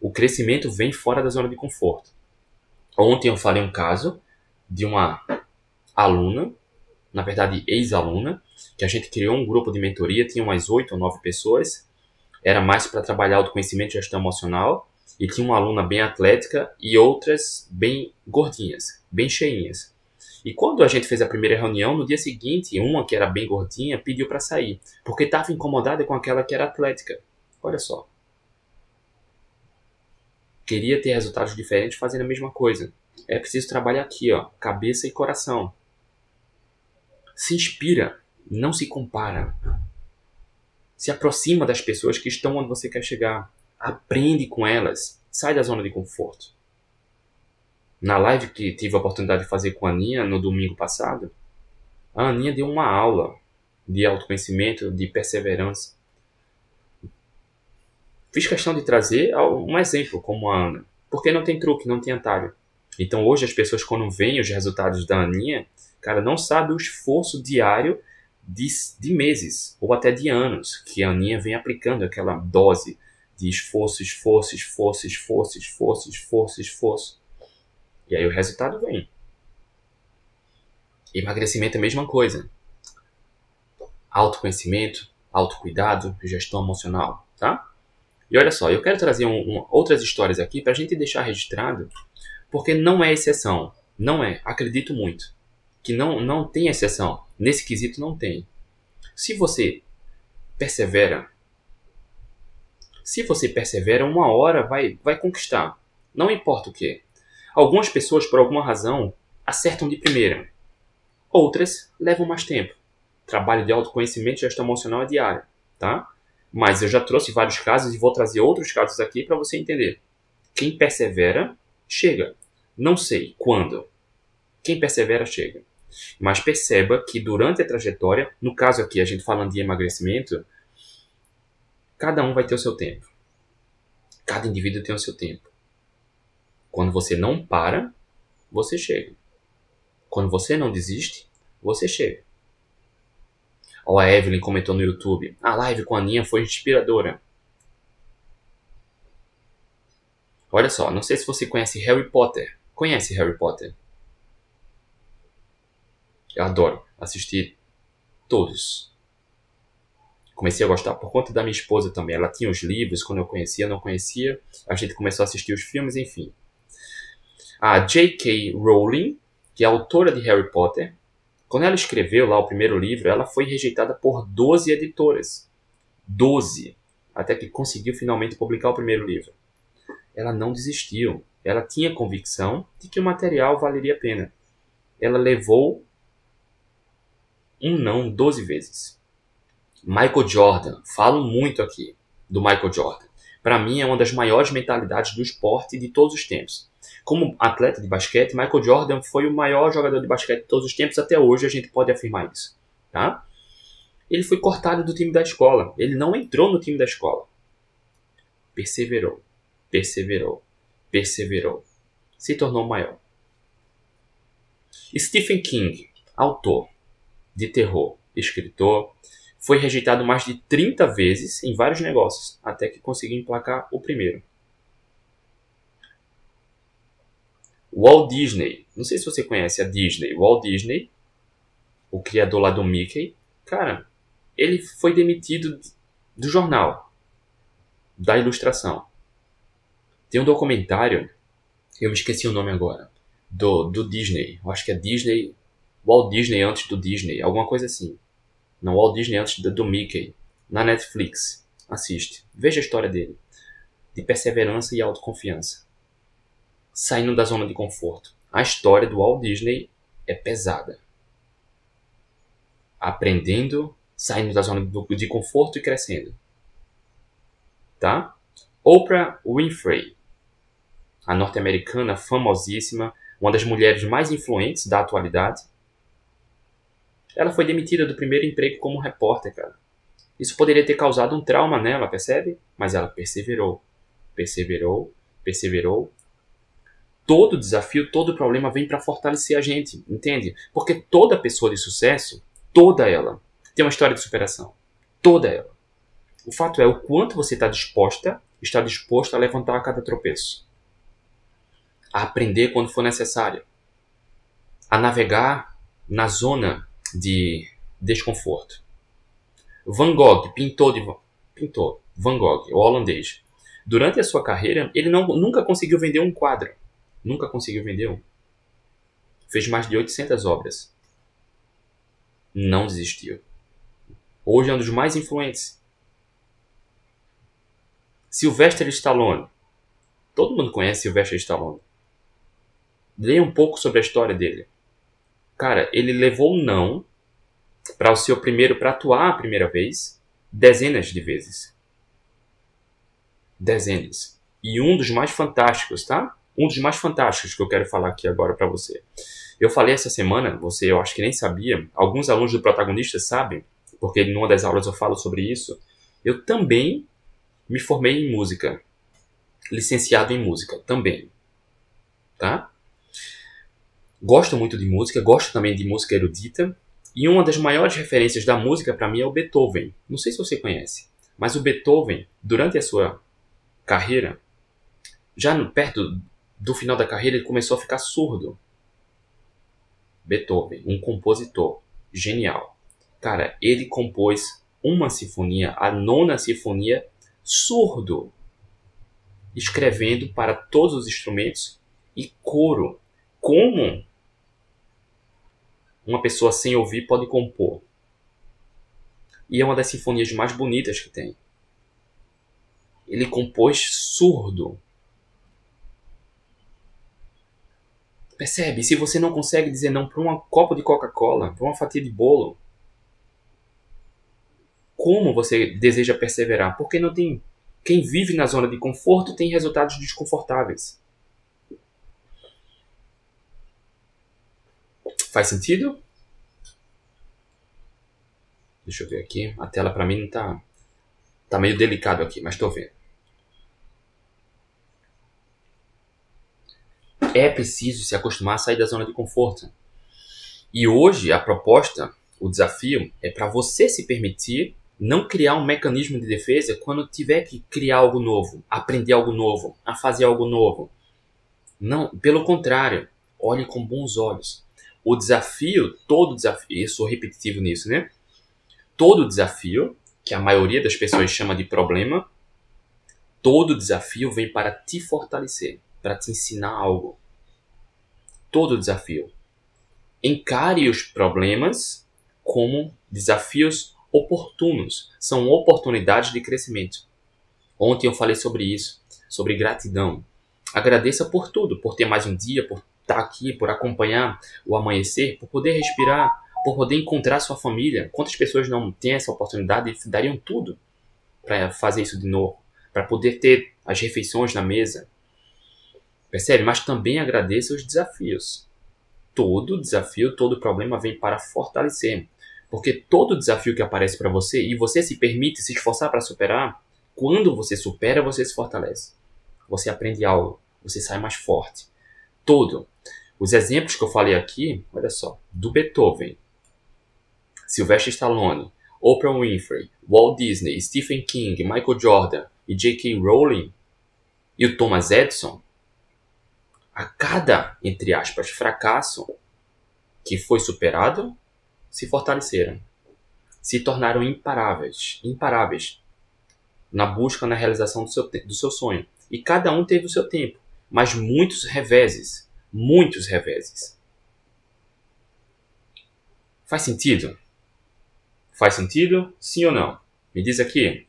A: O crescimento vem fora da zona de conforto. Ontem eu falei um caso de uma aluna, na verdade ex-aluna, que a gente criou um grupo de mentoria, tinha umas oito ou nove pessoas, era mais para trabalhar autoconhecimento e gestão emocional, e tinha uma aluna bem atlética e outras bem gordinhas, bem cheinhas. E quando a gente fez a primeira reunião, no dia seguinte, uma que era bem gordinha pediu para sair, porque estava incomodada com aquela que era atlética. Olha só. Queria ter resultados diferentes fazendo a mesma coisa. É preciso trabalhar aqui, ó, cabeça e coração. Se inspira, não se compara. Se aproxima das pessoas que estão onde você quer chegar. Aprende com elas. Sai da zona de conforto na live que tive a oportunidade de fazer com a Aninha no domingo passado, a Aninha deu uma aula de autoconhecimento, de perseverança. Fiz questão de trazer um exemplo como a Ana, porque não tem truque, não tem atalho. Então hoje as pessoas quando veem os resultados da Aninha, cara, não sabe o esforço diário de, de meses ou até de anos que a Aninha vem aplicando aquela dose de esforço, esforço, esforço, esforço, esforço, esforço, esforço. E aí o resultado vem. Emagrecimento é a mesma coisa. Autoconhecimento, autocuidado, gestão emocional, tá? E olha só, eu quero trazer um, um, outras histórias aqui para a gente deixar registrado, porque não é exceção. Não é, acredito muito. Que não, não tem exceção. Nesse quesito não tem. Se você persevera, se você persevera, uma hora vai, vai conquistar. Não importa o que. Algumas pessoas, por alguma razão, acertam de primeira. Outras levam mais tempo. Trabalho de autoconhecimento e gestão emocional é diário, tá? Mas eu já trouxe vários casos e vou trazer outros casos aqui para você entender. Quem persevera, chega. Não sei quando. Quem persevera, chega. Mas perceba que durante a trajetória, no caso aqui, a gente falando de emagrecimento, cada um vai ter o seu tempo. Cada indivíduo tem o seu tempo. Quando você não para, você chega. Quando você não desiste, você chega. Ó, a Evelyn comentou no YouTube: a live com a Aninha foi inspiradora. Olha só, não sei se você conhece Harry Potter. Conhece Harry Potter? Eu adoro assistir todos. Comecei a gostar por conta da minha esposa também. Ela tinha os livros, quando eu conhecia, não conhecia. A gente começou a assistir os filmes, enfim. A J.K. Rowling, que é autora de Harry Potter, quando ela escreveu lá o primeiro livro, ela foi rejeitada por 12 editoras. 12. Até que conseguiu finalmente publicar o primeiro livro. Ela não desistiu. Ela tinha convicção de que o material valeria a pena. Ela levou um não 12 vezes. Michael Jordan. Falo muito aqui do Michael Jordan. Para mim é uma das maiores mentalidades do esporte de todos os tempos. Como atleta de basquete, Michael Jordan foi o maior jogador de basquete de todos os tempos, até hoje a gente pode afirmar isso. Tá? Ele foi cortado do time da escola, ele não entrou no time da escola. Perseverou, perseverou, perseverou. se tornou maior. Stephen King, autor de terror, escritor, foi rejeitado mais de 30 vezes em vários negócios, até que conseguiu emplacar o primeiro. Walt Disney, não sei se você conhece a Disney, Walt Disney, o criador lá do Mickey, cara, ele foi demitido do jornal, da ilustração. Tem um documentário, eu me esqueci o nome agora, do, do Disney, eu acho que é Disney, Walt Disney antes do Disney, alguma coisa assim. Não, Walt Disney antes do, do Mickey, na Netflix. Assiste, veja a história dele, de perseverança e autoconfiança saindo da zona de conforto. A história do Walt Disney é pesada. Aprendendo, saindo da zona de conforto e crescendo. Tá? Oprah Winfrey, a norte-americana famosíssima, uma das mulheres mais influentes da atualidade. Ela foi demitida do primeiro emprego como repórter, cara. Isso poderia ter causado um trauma nela, percebe? Mas ela perseverou, perseverou, perseverou todo desafio, todo problema vem para fortalecer a gente, entende? Porque toda pessoa de sucesso, toda ela, tem uma história de superação. Toda ela. O fato é o quanto você está disposta, está disposto a levantar a cada tropeço. A aprender quando for necessário. A navegar na zona de desconforto. Van Gogh pintou de pintou Van Gogh, o holandês. Durante a sua carreira, ele não, nunca conseguiu vender um quadro. Nunca conseguiu vender um. Fez mais de 800 obras. Não desistiu. Hoje é um dos mais influentes. Sylvester Stallone. Todo mundo conhece Sylvester Stallone. Leia um pouco sobre a história dele. Cara, ele levou não para o seu primeiro para atuar a primeira vez dezenas de vezes. Dezenas. E um dos mais fantásticos, tá? Um dos mais fantásticos que eu quero falar aqui agora para você. Eu falei essa semana, você eu acho que nem sabia, alguns alunos do protagonista sabem, porque numa das aulas eu falo sobre isso. Eu também me formei em música, licenciado em música também, tá? Gosto muito de música, gosto também de música erudita, e uma das maiores referências da música para mim é o Beethoven. Não sei se você conhece, mas o Beethoven, durante a sua carreira, já perto do final da carreira ele começou a ficar surdo. Beethoven, um compositor genial. Cara, ele compôs uma sinfonia, a nona sinfonia, surdo, escrevendo para todos os instrumentos e coro. Como uma pessoa sem ouvir pode compor? E é uma das sinfonias mais bonitas que tem. Ele compôs surdo. Percebe? Se você não consegue dizer não para um copo de Coca-Cola, para uma fatia de bolo, como você deseja perseverar? Porque não tem. Quem vive na zona de conforto tem resultados desconfortáveis. Faz sentido? Deixa eu ver aqui. A tela para mim não tá. Tá meio delicado aqui, mas estou vendo. É preciso se acostumar a sair da zona de conforto. E hoje a proposta, o desafio, é para você se permitir não criar um mecanismo de defesa quando tiver que criar algo novo, aprender algo novo, a fazer algo novo. Não, pelo contrário, olhe com bons olhos. O desafio, todo desafio, eu sou repetitivo nisso, né? Todo desafio, que a maioria das pessoas chama de problema, todo desafio vem para te fortalecer, para te ensinar algo todo desafio. Encare os problemas como desafios oportunos, são oportunidades de crescimento. Ontem eu falei sobre isso, sobre gratidão. Agradeça por tudo, por ter mais um dia, por estar aqui, por acompanhar o amanhecer, por poder respirar, por poder encontrar sua família. Quantas pessoas não têm essa oportunidade e dariam tudo para fazer isso de novo, para poder ter as refeições na mesa, Percebe? Mas também agradeça os desafios. Todo desafio, todo problema vem para fortalecer. Porque todo desafio que aparece para você e você se permite se esforçar para superar, quando você supera, você se fortalece. Você aprende algo, você sai mais forte. todo. Os exemplos que eu falei aqui, olha só, do Beethoven, Sylvester Stallone, Oprah Winfrey, Walt Disney, Stephen King, Michael Jordan e J.K. Rowling e o Thomas Edison, a cada, entre aspas, fracasso que foi superado, se fortaleceram, se tornaram imparáveis, imparáveis na busca, na realização do seu, do seu sonho. E cada um teve o seu tempo, mas muitos reveses, muitos reveses. Faz sentido? Faz sentido? Sim ou não? Me diz aqui.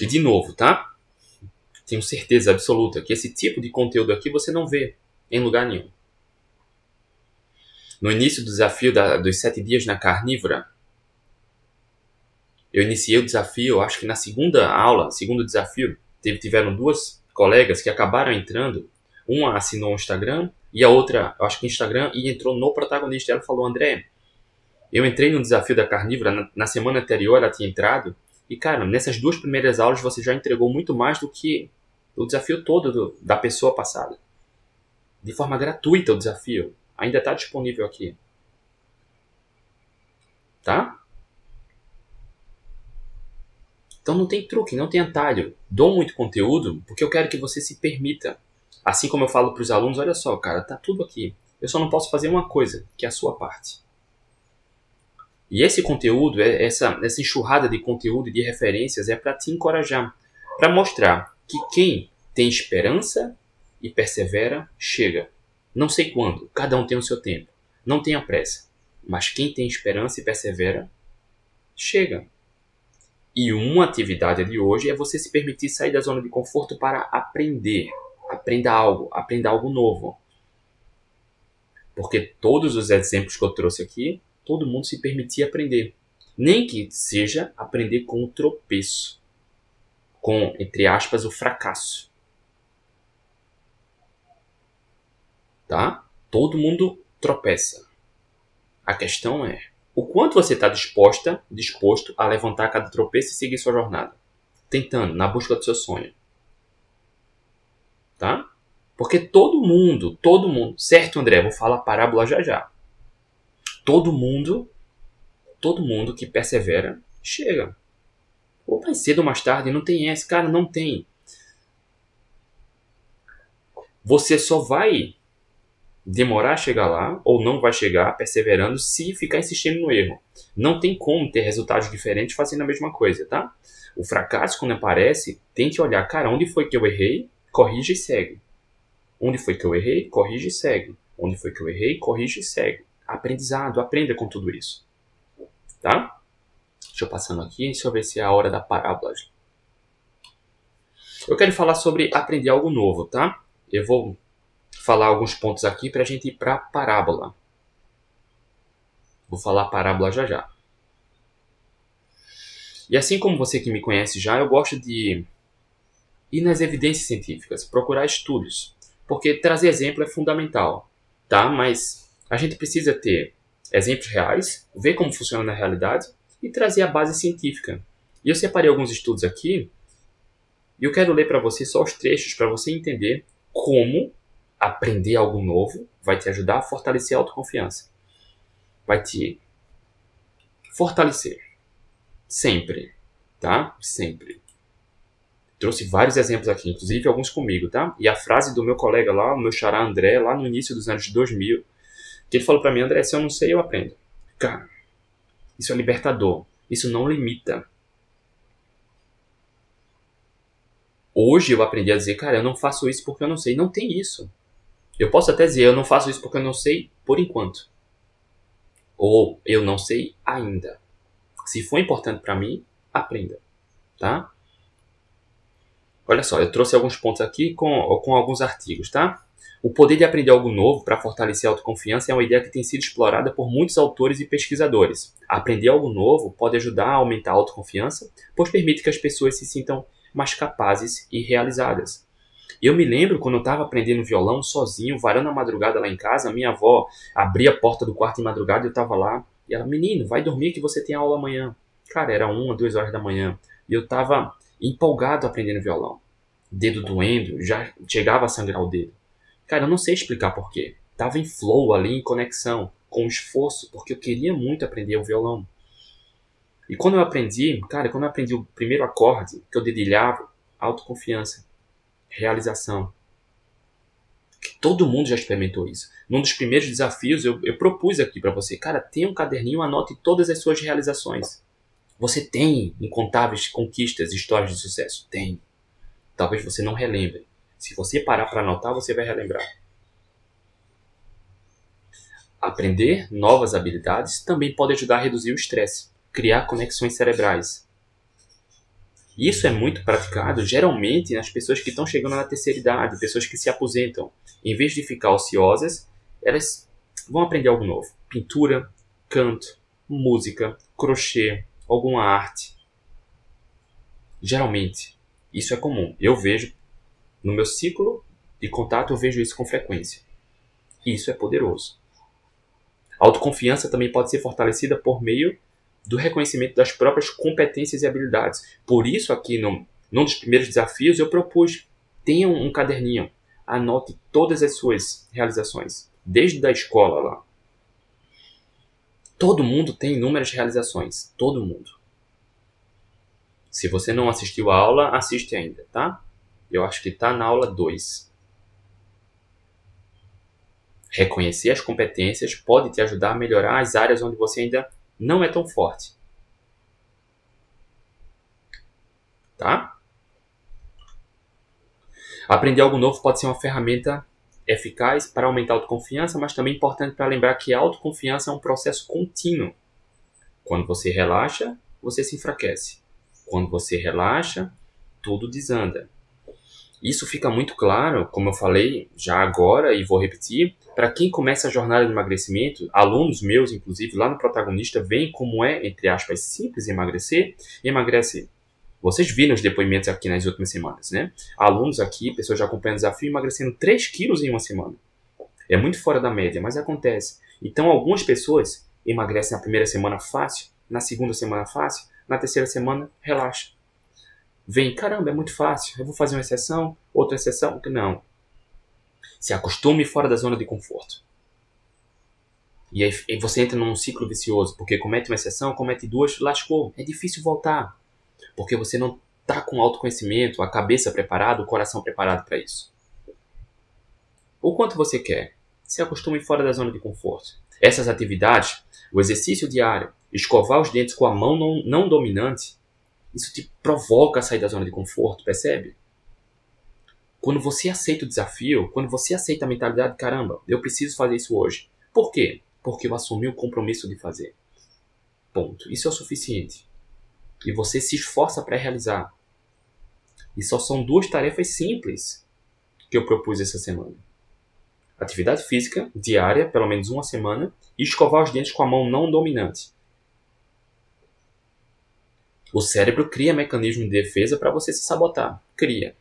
A: E de novo, tá? Tenho certeza absoluta que esse tipo de conteúdo aqui você não vê em lugar nenhum. No início do desafio da, dos sete dias na carnívora, eu iniciei o desafio, acho que na segunda aula, segundo desafio, teve, tiveram duas colegas que acabaram entrando. Uma assinou o Instagram e a outra, acho que Instagram, e entrou no protagonista. Ela falou: André, eu entrei no desafio da carnívora, na, na semana anterior ela tinha entrado, e cara, nessas duas primeiras aulas você já entregou muito mais do que o desafio todo do, da pessoa passada. De forma gratuita o desafio. Ainda está disponível aqui. Tá? Então não tem truque, não tem atalho. Dou muito conteúdo porque eu quero que você se permita. Assim como eu falo para os alunos, olha só, cara, tá tudo aqui. Eu só não posso fazer uma coisa, que é a sua parte. E esse conteúdo, é, essa, essa enxurrada de conteúdo e de referências é para te encorajar, para mostrar que quem tem esperança e persevera, chega. Não sei quando, cada um tem o seu tempo. Não tenha pressa. Mas quem tem esperança e persevera, chega. E uma atividade de hoje é você se permitir sair da zona de conforto para aprender. Aprenda algo, aprenda algo novo. Porque todos os exemplos que eu trouxe aqui, todo mundo se permitia aprender. Nem que seja aprender com o tropeço. Com, entre aspas, o fracasso. Tá? Todo mundo tropeça. A questão é, o quanto você está disposta, disposto a levantar cada tropeço e seguir sua jornada, tentando, na busca do seu sonho. Tá? Porque todo mundo, todo mundo, certo, André? Vou falar parábola já já. Todo mundo, todo mundo que persevera, chega. Ou mais cedo ou mais tarde, não tem esse, cara, não tem. Você só vai demorar a chegar lá ou não vai chegar perseverando se ficar insistindo no erro. Não tem como ter resultados diferentes fazendo a mesma coisa, tá? O fracasso, quando aparece, tente olhar, cara, onde foi que eu errei? Corrige e segue. Onde foi que eu errei? Corrige e segue. Onde foi que eu errei? Corrige e segue. Aprendizado, aprenda com tudo isso. Tá? Deixa eu passando aqui, deixa eu ver se é a hora da parábola. Eu quero falar sobre aprender algo novo, tá? Eu vou falar alguns pontos aqui para a gente ir para a parábola. Vou falar parábola já já. E assim como você que me conhece já, eu gosto de ir nas evidências científicas, procurar estudos, porque trazer exemplo é fundamental, tá? Mas a gente precisa ter exemplos reais, ver como funciona na realidade e trazer a base científica. E eu separei alguns estudos aqui e eu quero ler para você só os trechos para você entender como aprender algo novo vai te ajudar a fortalecer a autoconfiança. Vai te fortalecer. Sempre. Tá? Sempre. Trouxe vários exemplos aqui, inclusive alguns comigo, tá? E a frase do meu colega lá, o meu xará André, lá no início dos anos 2000, que ele falou para mim, André, se eu não sei, eu aprendo. Cara, isso é libertador. Isso não limita. Hoje eu aprendi a dizer, cara, eu não faço isso porque eu não sei. Não tem isso. Eu posso até dizer, eu não faço isso porque eu não sei por enquanto. Ou eu não sei ainda. Se for importante para mim, aprenda, tá? Olha só, eu trouxe alguns pontos aqui com, com alguns artigos, tá? O poder de aprender algo novo para fortalecer a autoconfiança é uma ideia que tem sido explorada por muitos autores e pesquisadores. Aprender algo novo pode ajudar a aumentar a autoconfiança, pois permite que as pessoas se sintam mais capazes e realizadas. Eu me lembro quando eu estava aprendendo violão sozinho, varando a madrugada lá em casa, minha avó abria a porta do quarto em madrugada e eu estava lá. E ela, menino, vai dormir que você tem aula amanhã. Cara, era uma, duas horas da manhã. E eu estava empolgado aprendendo violão. Dedo doendo, já chegava a sangrar o dedo. Cara, eu não sei explicar porquê. Tava em flow ali, em conexão, com esforço, porque eu queria muito aprender o violão. E quando eu aprendi, cara, quando eu aprendi o primeiro acorde, que eu dedilhava, autoconfiança, realização. Todo mundo já experimentou isso. Num dos primeiros desafios, eu, eu propus aqui para você, cara, tenha um caderninho, anote todas as suas realizações. Você tem incontáveis conquistas, histórias de sucesso? Tem. Talvez você não relembre. Se você parar para anotar, você vai relembrar. Aprender novas habilidades também pode ajudar a reduzir o estresse, criar conexões cerebrais. Isso é muito praticado geralmente nas pessoas que estão chegando na terceira idade, pessoas que se aposentam. Em vez de ficar ociosas, elas vão aprender algo novo: pintura, canto, música, crochê, alguma arte. Geralmente, isso é comum. Eu vejo no meu ciclo de contato, eu vejo isso com frequência. Isso é poderoso. A autoconfiança também pode ser fortalecida por meio do reconhecimento das próprias competências e habilidades. Por isso, aqui no, num dos primeiros desafios, eu propus: tenha um, caderninho, anote todas as suas realizações, desde a escola lá. Todo mundo tem inúmeras realizações, todo mundo. Se você não assistiu a aula, assiste ainda, tá? Eu acho que está na aula 2. Reconhecer as competências pode te ajudar a melhorar as áreas onde você ainda não é tão forte. Tá? Aprender algo novo pode ser uma ferramenta eficaz para aumentar a autoconfiança, mas também importante para lembrar que a autoconfiança é um processo contínuo. Quando você relaxa, você se enfraquece. Quando você relaxa, tudo desanda. Isso fica muito claro, como eu falei já agora e vou repetir, para quem começa a jornada de emagrecimento, alunos meus, inclusive, lá no protagonista, veem como é, entre aspas, simples emagrecer, emagrece. Vocês viram os depoimentos aqui nas últimas semanas, né? Alunos aqui, pessoas já acompanhando o desafio, emagrecendo 3 quilos em uma semana. É muito fora da média, mas acontece. Então, algumas pessoas emagrecem na primeira semana fácil, na segunda semana fácil, na terceira semana relaxa vem, caramba, é muito fácil, eu vou fazer uma exceção, outra exceção. Não. Se acostume fora da zona de conforto. E aí você entra num ciclo vicioso, porque comete uma exceção, comete duas, lascou. É difícil voltar. Porque você não está com autoconhecimento, a cabeça preparada, o coração preparado para isso. O quanto você quer? Se acostume fora da zona de conforto. Essas atividades, o exercício diário, escovar os dentes com a mão não, não dominante, isso te provoca a sair da zona de conforto, percebe? Quando você aceita o desafio, quando você aceita a mentalidade, caramba, eu preciso fazer isso hoje. Por quê? Porque eu assumi o compromisso de fazer. Ponto. Isso é o suficiente. E você se esforça para realizar. E só são duas tarefas simples que eu propus essa semana. Atividade física diária, pelo menos uma semana, e escovar os dentes com a mão não dominante. O cérebro cria mecanismo de defesa para você se sabotar. Cria.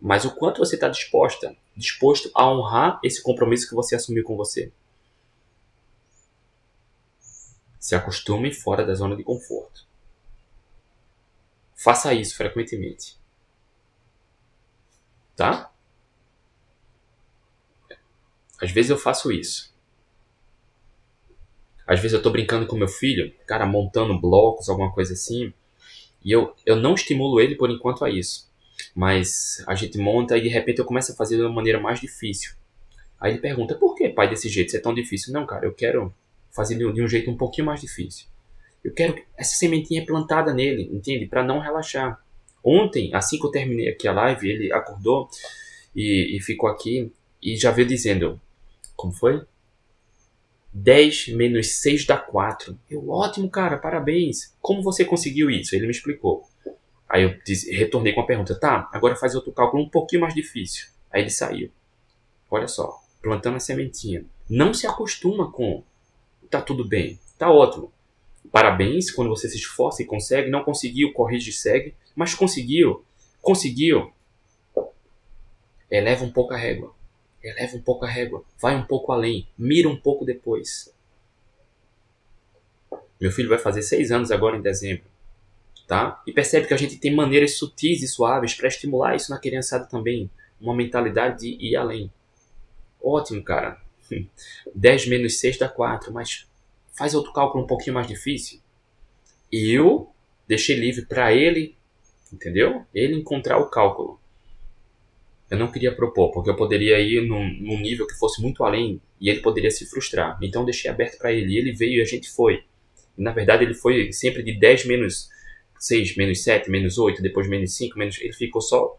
A: Mas o quanto você está disposta, disposto a honrar esse compromisso que você assumiu com você? Se acostume fora da zona de conforto. Faça isso frequentemente. Tá? Às vezes eu faço isso. Às vezes eu estou brincando com meu filho, cara, montando blocos, alguma coisa assim. E eu, eu não estimulo ele por enquanto a isso. Mas a gente monta e de repente eu começo a fazer de uma maneira mais difícil. Aí ele pergunta, por que, pai, desse jeito? Isso é tão difícil? Não, cara, eu quero fazer de um jeito um pouquinho mais difícil. Eu quero essa sementinha plantada nele, entende? Para não relaxar. Ontem, assim que eu terminei aqui a live, ele acordou e, e ficou aqui e já veio dizendo: Como foi? 10 menos 6 dá 4. Eu, ótimo, cara, parabéns. Como você conseguiu isso? Ele me explicou. Aí eu disse, retornei com a pergunta, tá, agora faz outro cálculo um pouquinho mais difícil. Aí ele saiu. Olha só, plantando a sementinha. Não se acostuma com tá tudo bem, tá ótimo. Parabéns quando você se esforça e consegue. Não conseguiu, corrige e segue. Mas conseguiu, conseguiu. Eleva um pouco a régua eleva um pouco a régua, vai um pouco além, mira um pouco depois. Meu filho vai fazer seis anos agora em dezembro. tá? E percebe que a gente tem maneiras sutis e suaves para estimular isso na criançada também, uma mentalidade de ir além. Ótimo, cara. [LAUGHS] 10 menos 6 dá 4, mas faz outro cálculo um pouquinho mais difícil. Eu deixei livre para ele, entendeu? Ele encontrar o cálculo. Eu não queria propor, porque eu poderia ir num, num nível que fosse muito além e ele poderia se frustrar. Então deixei aberto para ele. E ele veio e a gente foi. E, na verdade, ele foi sempre de 10 menos 6, menos 7, menos 8, depois menos 5, menos. Ele ficou só.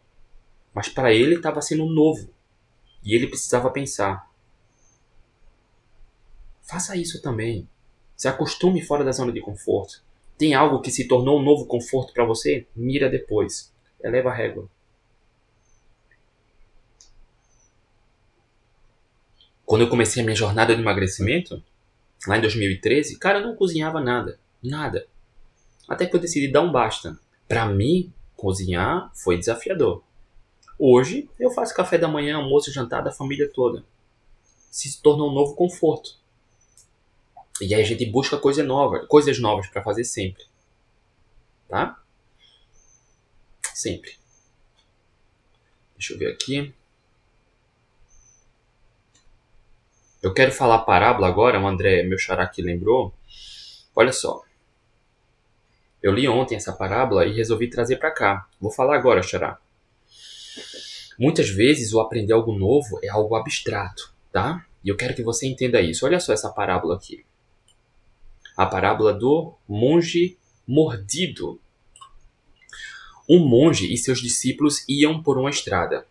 A: Mas para ele estava sendo novo. E ele precisava pensar. Faça isso também. Se acostume fora da zona de conforto. Tem algo que se tornou um novo conforto para você? Mira depois. Eleva a régua. Quando eu comecei a minha jornada de emagrecimento, lá em 2013, cara, eu não cozinhava nada. Nada. Até que eu decidi dar um basta. Para mim, cozinhar foi desafiador. Hoje, eu faço café da manhã, almoço e jantar da família toda. Se tornou um novo conforto. E aí a gente busca coisa nova, coisas novas para fazer sempre. Tá? Sempre. Deixa eu ver aqui. Eu quero falar parábola agora, o André, meu xará aqui lembrou. Olha só. Eu li ontem essa parábola e resolvi trazer para cá. Vou falar agora, xará. Muitas vezes o aprender algo novo é algo abstrato, tá? E eu quero que você entenda isso. Olha só essa parábola aqui a parábola do monge mordido. Um monge e seus discípulos iam por uma estrada.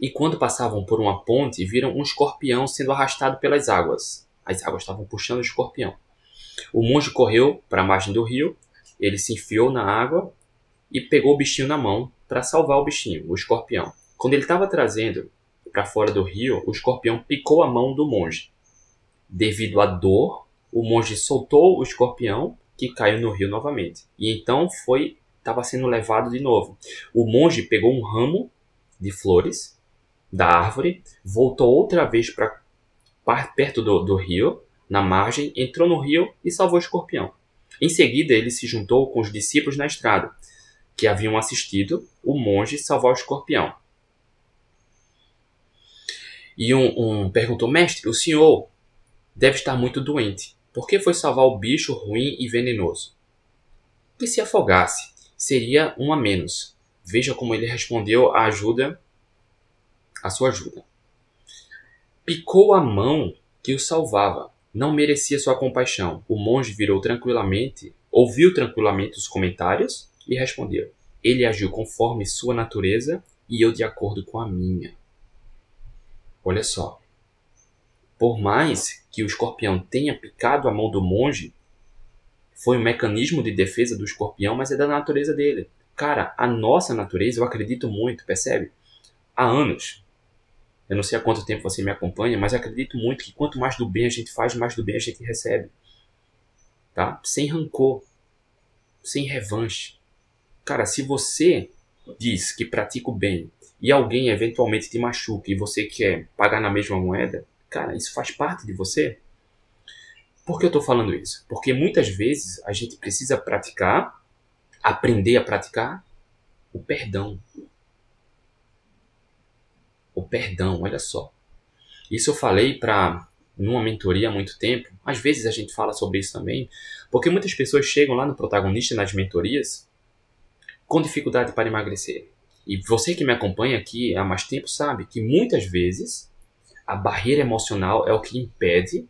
A: E quando passavam por uma ponte, viram um escorpião sendo arrastado pelas águas. As águas estavam puxando o escorpião. O monge correu para a margem do rio, ele se enfiou na água e pegou o bichinho na mão para salvar o bichinho, o escorpião. Quando ele estava trazendo para fora do rio, o escorpião picou a mão do monge. Devido à dor, o monge soltou o escorpião que caiu no rio novamente. E então foi estava sendo levado de novo. O monge pegou um ramo de flores da árvore, voltou outra vez para perto do, do rio, na margem, entrou no rio e salvou o escorpião. Em seguida, ele se juntou com os discípulos na estrada, que haviam assistido o monge salvar o escorpião. E um, um perguntou: Mestre, o senhor deve estar muito doente. Por que foi salvar o bicho ruim e venenoso? Que se afogasse, seria um a menos. Veja como ele respondeu à ajuda, a sua ajuda. Picou a mão que o salvava. Não merecia sua compaixão. O monge virou tranquilamente, ouviu tranquilamente os comentários e respondeu: Ele agiu conforme sua natureza e eu de acordo com a minha. Olha só, por mais que o escorpião tenha picado a mão do monge, foi um mecanismo de defesa do escorpião, mas é da natureza dele. Cara, a nossa natureza, eu acredito muito, percebe? Há anos. Eu não sei há quanto tempo você me acompanha, mas acredito muito que quanto mais do bem a gente faz, mais do bem a gente recebe. Tá? Sem rancor, sem revanche. Cara, se você diz que pratica o bem e alguém eventualmente te machuca e você quer pagar na mesma moeda, Cara, isso faz parte de você? Por que eu estou falando isso? Porque muitas vezes a gente precisa praticar, aprender a praticar o perdão. O perdão, olha só. Isso eu falei para numa mentoria há muito tempo. Às vezes a gente fala sobre isso também, porque muitas pessoas chegam lá no protagonista nas mentorias com dificuldade para emagrecer. E você que me acompanha aqui há mais tempo sabe que muitas vezes a barreira emocional é o que impede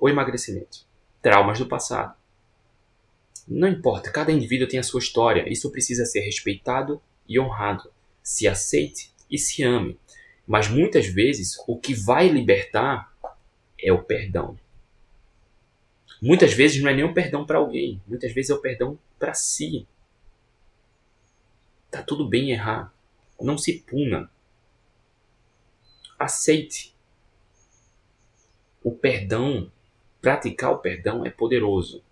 A: o emagrecimento. Traumas do passado. Não importa, cada indivíduo tem a sua história. Isso precisa ser respeitado e honrado. Se aceite e se ame. Mas muitas vezes o que vai libertar é o perdão. Muitas vezes não é nem o perdão para alguém, muitas vezes é o perdão para si. Tá tudo bem errar. Não se puna. Aceite o perdão, praticar o perdão é poderoso.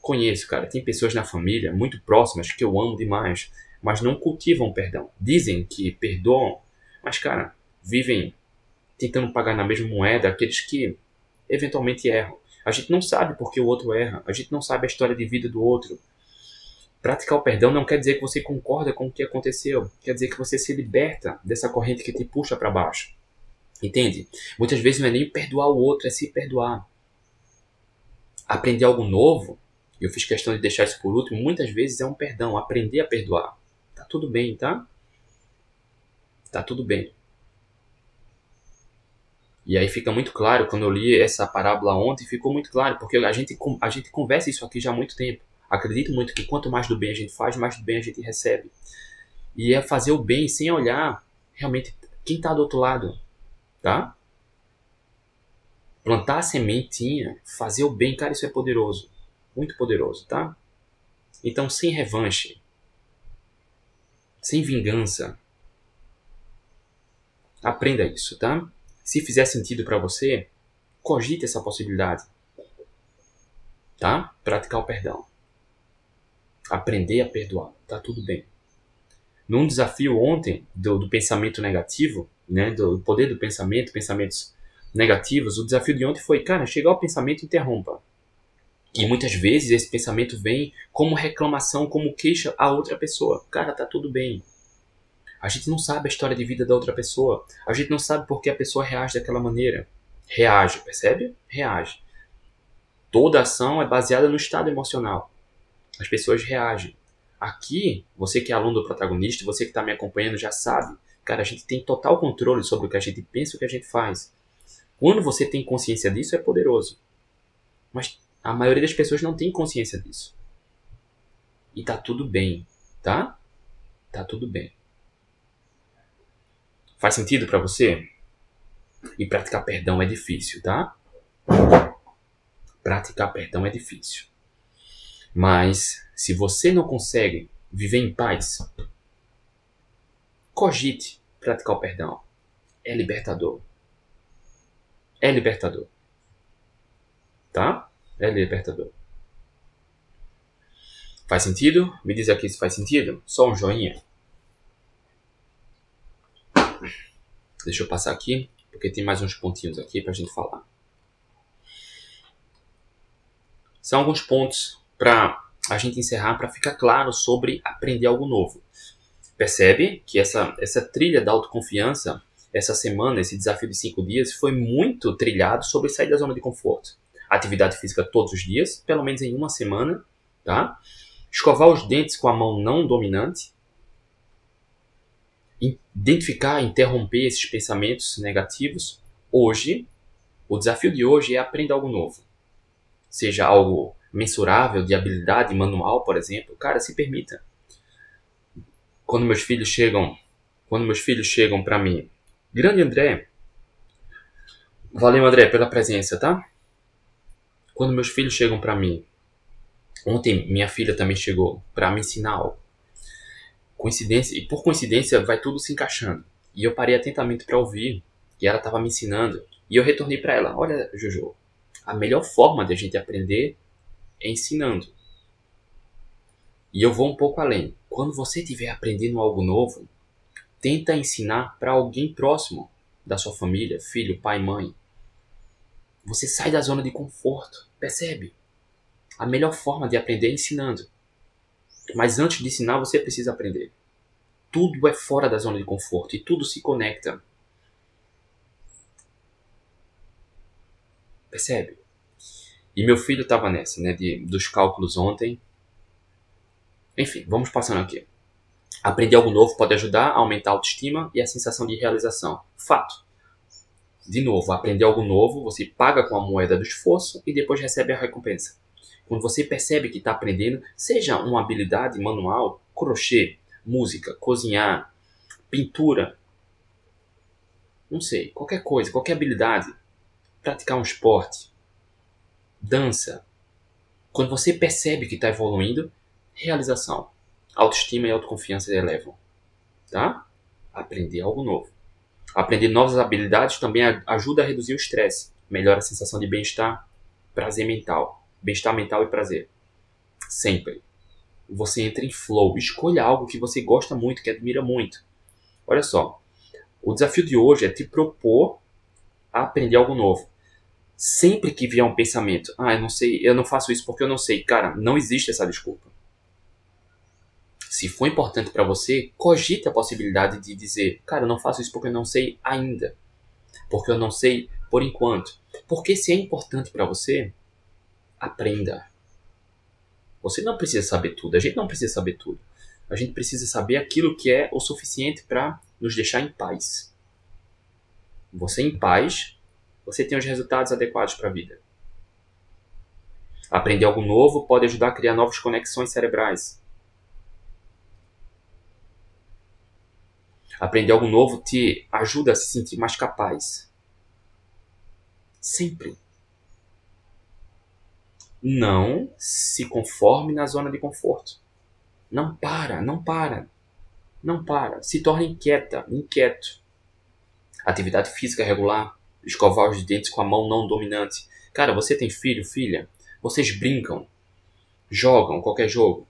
A: Conheço, cara, tem pessoas na família muito próximas que eu amo demais, mas não cultivam perdão. Dizem que perdoam, mas, cara, vivem tentando pagar na mesma moeda aqueles que eventualmente erram. A gente não sabe porque o outro erra, a gente não sabe a história de vida do outro. Praticar o perdão não quer dizer que você concorda com o que aconteceu, quer dizer que você se liberta dessa corrente que te puxa para baixo. Entende? Muitas vezes não é nem perdoar o outro, é se perdoar. Aprender algo novo, eu fiz questão de deixar isso por último, muitas vezes é um perdão, aprender a perdoar. Tá tudo bem, tá? Tá tudo bem. E aí fica muito claro, quando eu li essa parábola ontem, ficou muito claro, porque a gente, a gente conversa isso aqui já há muito tempo. Acredito muito que quanto mais do bem a gente faz, mais do bem a gente recebe. E é fazer o bem sem olhar realmente quem está do outro lado, tá? Plantar a sementinha, fazer o bem, cara, isso é poderoso. Muito poderoso, tá? Então, sem revanche, sem vingança, aprenda isso, tá? Se fizer sentido para você, cogite essa possibilidade. Tá? Praticar o perdão. Aprender a perdoar. Tá tudo bem. Num desafio ontem do, do pensamento negativo, né, do poder do pensamento, pensamentos negativos, o desafio de ontem foi, cara, chegar ao pensamento interrompa. E muitas vezes esse pensamento vem como reclamação, como queixa a outra pessoa. Cara, tá tudo bem. A gente não sabe a história de vida da outra pessoa. A gente não sabe por que a pessoa reage daquela maneira. Reage, percebe? Reage. Toda ação é baseada no estado emocional. As pessoas reagem. Aqui, você que é aluno do protagonista, você que está me acompanhando já sabe. Cara, a gente tem total controle sobre o que a gente pensa e o que a gente faz. Quando você tem consciência disso, é poderoso. Mas a maioria das pessoas não tem consciência disso. E tá tudo bem, tá? Tá tudo bem. Faz sentido para você? E praticar perdão é difícil, tá? Praticar perdão é difícil. Mas se você não consegue viver em paz, cogite praticar o perdão. É libertador. É libertador. Tá? É libertador. Faz sentido? Me diz aqui se faz sentido. Só um joinha. Deixa eu passar aqui, porque tem mais uns pontinhos aqui para a gente falar. São alguns pontos para a gente encerrar, para ficar claro sobre aprender algo novo. Percebe que essa, essa trilha da autoconfiança, essa semana, esse desafio de cinco dias, foi muito trilhado sobre sair da zona de conforto. Atividade física todos os dias, pelo menos em uma semana, tá? Escovar os dentes com a mão não dominante, identificar, interromper esses pensamentos negativos. Hoje, o desafio de hoje é aprender algo novo. Seja algo mensurável, de habilidade manual, por exemplo. Cara, se permita. Quando meus filhos chegam, quando meus filhos chegam para mim, grande André, valeu André pela presença, tá? Quando meus filhos chegam para mim, ontem minha filha também chegou para me ensinar algo coincidência, e por coincidência vai tudo se encaixando. E eu parei atentamente para ouvir, e ela estava me ensinando, e eu retornei para ela: Olha, Jojo, a melhor forma de a gente aprender é ensinando. E eu vou um pouco além. Quando você estiver aprendendo algo novo, tenta ensinar para alguém próximo da sua família, filho, pai, mãe. Você sai da zona de conforto, percebe? A melhor forma de aprender é ensinando. Mas antes de ensinar, você precisa aprender. Tudo é fora da zona de conforto e tudo se conecta. Percebe? E meu filho estava nessa, né, de, dos cálculos ontem. Enfim, vamos passando aqui. Aprender algo novo pode ajudar a aumentar a autoestima e a sensação de realização. Fato. De novo, aprender algo novo, você paga com a moeda do esforço e depois recebe a recompensa. Quando você percebe que está aprendendo, seja uma habilidade manual, crochê, música, cozinhar, pintura, não sei, qualquer coisa, qualquer habilidade, praticar um esporte, dança. Quando você percebe que está evoluindo, realização, autoestima e autoconfiança elevam, tá? Aprender algo novo. Aprender novas habilidades também ajuda a reduzir o estresse, melhora a sensação de bem-estar, prazer mental bem-estar mental e prazer. Sempre. Você entra em flow. Escolha algo que você gosta muito, que admira muito. Olha só. O desafio de hoje é te propor a aprender algo novo. Sempre que vier um pensamento, ah, eu não sei, eu não faço isso porque eu não sei. Cara, não existe essa desculpa. Se for importante para você, cogite a possibilidade de dizer: Cara, eu não faço isso porque eu não sei ainda. Porque eu não sei por enquanto. Porque se é importante para você, aprenda. Você não precisa saber tudo. A gente não precisa saber tudo. A gente precisa saber aquilo que é o suficiente para nos deixar em paz. Você em paz, você tem os resultados adequados para a vida. Aprender algo novo pode ajudar a criar novas conexões cerebrais. Aprender algo novo te ajuda a se sentir mais capaz. Sempre. Não se conforme na zona de conforto. Não para, não para. Não para. Se torne inquieta, inquieto. Atividade física regular. Escovar os dentes com a mão não dominante. Cara, você tem filho, filha? Vocês brincam, jogam qualquer jogo.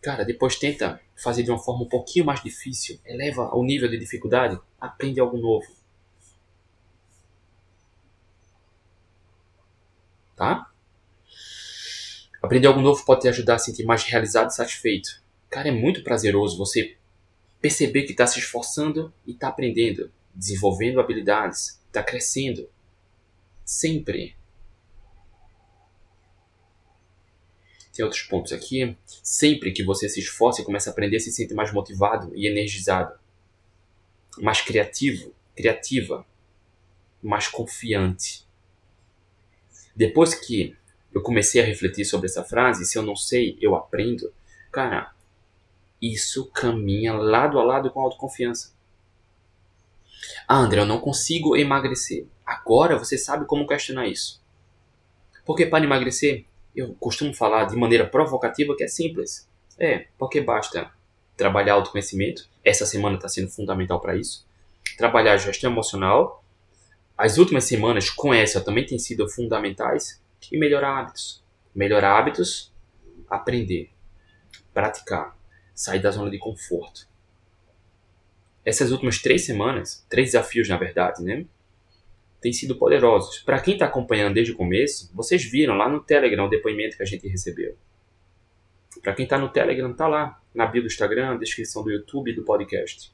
A: Cara, depois tenta fazer de uma forma um pouquinho mais difícil. Eleva o nível de dificuldade. Aprende algo novo. Tá? Aprender algo novo pode te ajudar a sentir mais realizado e satisfeito. Cara, é muito prazeroso você perceber que está se esforçando e está aprendendo, desenvolvendo habilidades, está crescendo. Sempre. Tem outros pontos aqui. Sempre que você se esforça e começa a aprender, se sente mais motivado e energizado. Mais criativo, criativa. Mais confiante. Depois que eu comecei a refletir sobre essa frase, se eu não sei, eu aprendo. Cara, isso caminha lado a lado com a autoconfiança. Ah, André, eu não consigo emagrecer. Agora você sabe como questionar isso. Porque para emagrecer, eu costumo falar de maneira provocativa que é simples. É, porque basta trabalhar autoconhecimento. Essa semana está sendo fundamental para isso. Trabalhar gestão emocional. As últimas semanas com essa também têm sido fundamentais. E melhorar hábitos. Melhorar hábitos, aprender, praticar, sair da zona de conforto. Essas últimas três semanas, três desafios na verdade, né? têm sido poderosos. Para quem está acompanhando desde o começo, vocês viram lá no Telegram o depoimento que a gente recebeu. Para quem está no Telegram, tá lá na bio do Instagram, descrição do YouTube e do podcast.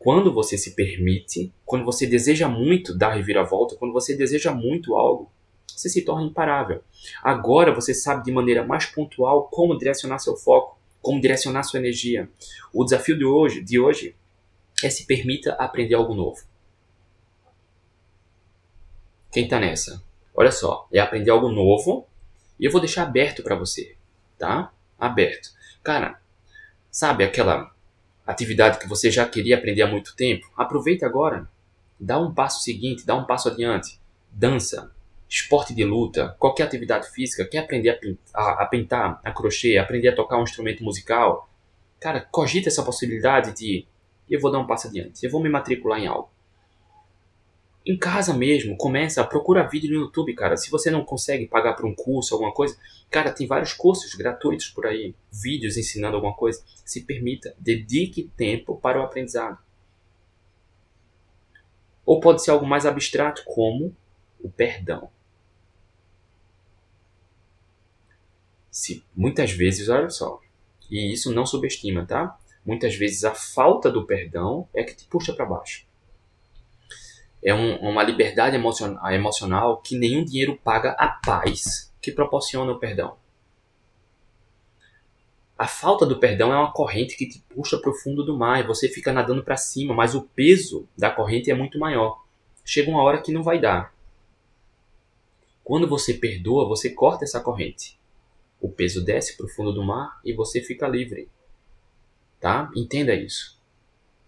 A: Quando você se permite, quando você deseja muito dar reviravolta, quando você deseja muito algo, você se torna imparável. Agora você sabe de maneira mais pontual como direcionar seu foco, como direcionar sua energia. O desafio de hoje, de hoje é se permita aprender algo novo. Quem tá nessa? Olha só, é aprender algo novo e eu vou deixar aberto para você, tá? Aberto. Cara, sabe aquela atividade que você já queria aprender há muito tempo? Aproveita agora. Dá um passo seguinte, dá um passo adiante. Dança, esporte de luta, qualquer atividade física, quer aprender a, a, a pintar, a crochê, aprender a tocar um instrumento musical, cara, cogita essa possibilidade de eu vou dar um passo adiante, eu vou me matricular em algo em casa mesmo, começa, procura vídeo no YouTube, cara. Se você não consegue pagar por um curso, alguma coisa, cara, tem vários cursos gratuitos por aí, vídeos ensinando alguma coisa. Se permita, dedique tempo para o aprendizado. Ou pode ser algo mais abstrato, como o perdão. Se muitas vezes, olha só, e isso não subestima, tá? Muitas vezes a falta do perdão é que te puxa para baixo é um, uma liberdade emocional, emocional que nenhum dinheiro paga a paz que proporciona o perdão. A falta do perdão é uma corrente que te puxa para o fundo do mar e você fica nadando para cima, mas o peso da corrente é muito maior. Chega uma hora que não vai dar. Quando você perdoa, você corta essa corrente. O peso desce para o fundo do mar e você fica livre. Tá? Entenda isso.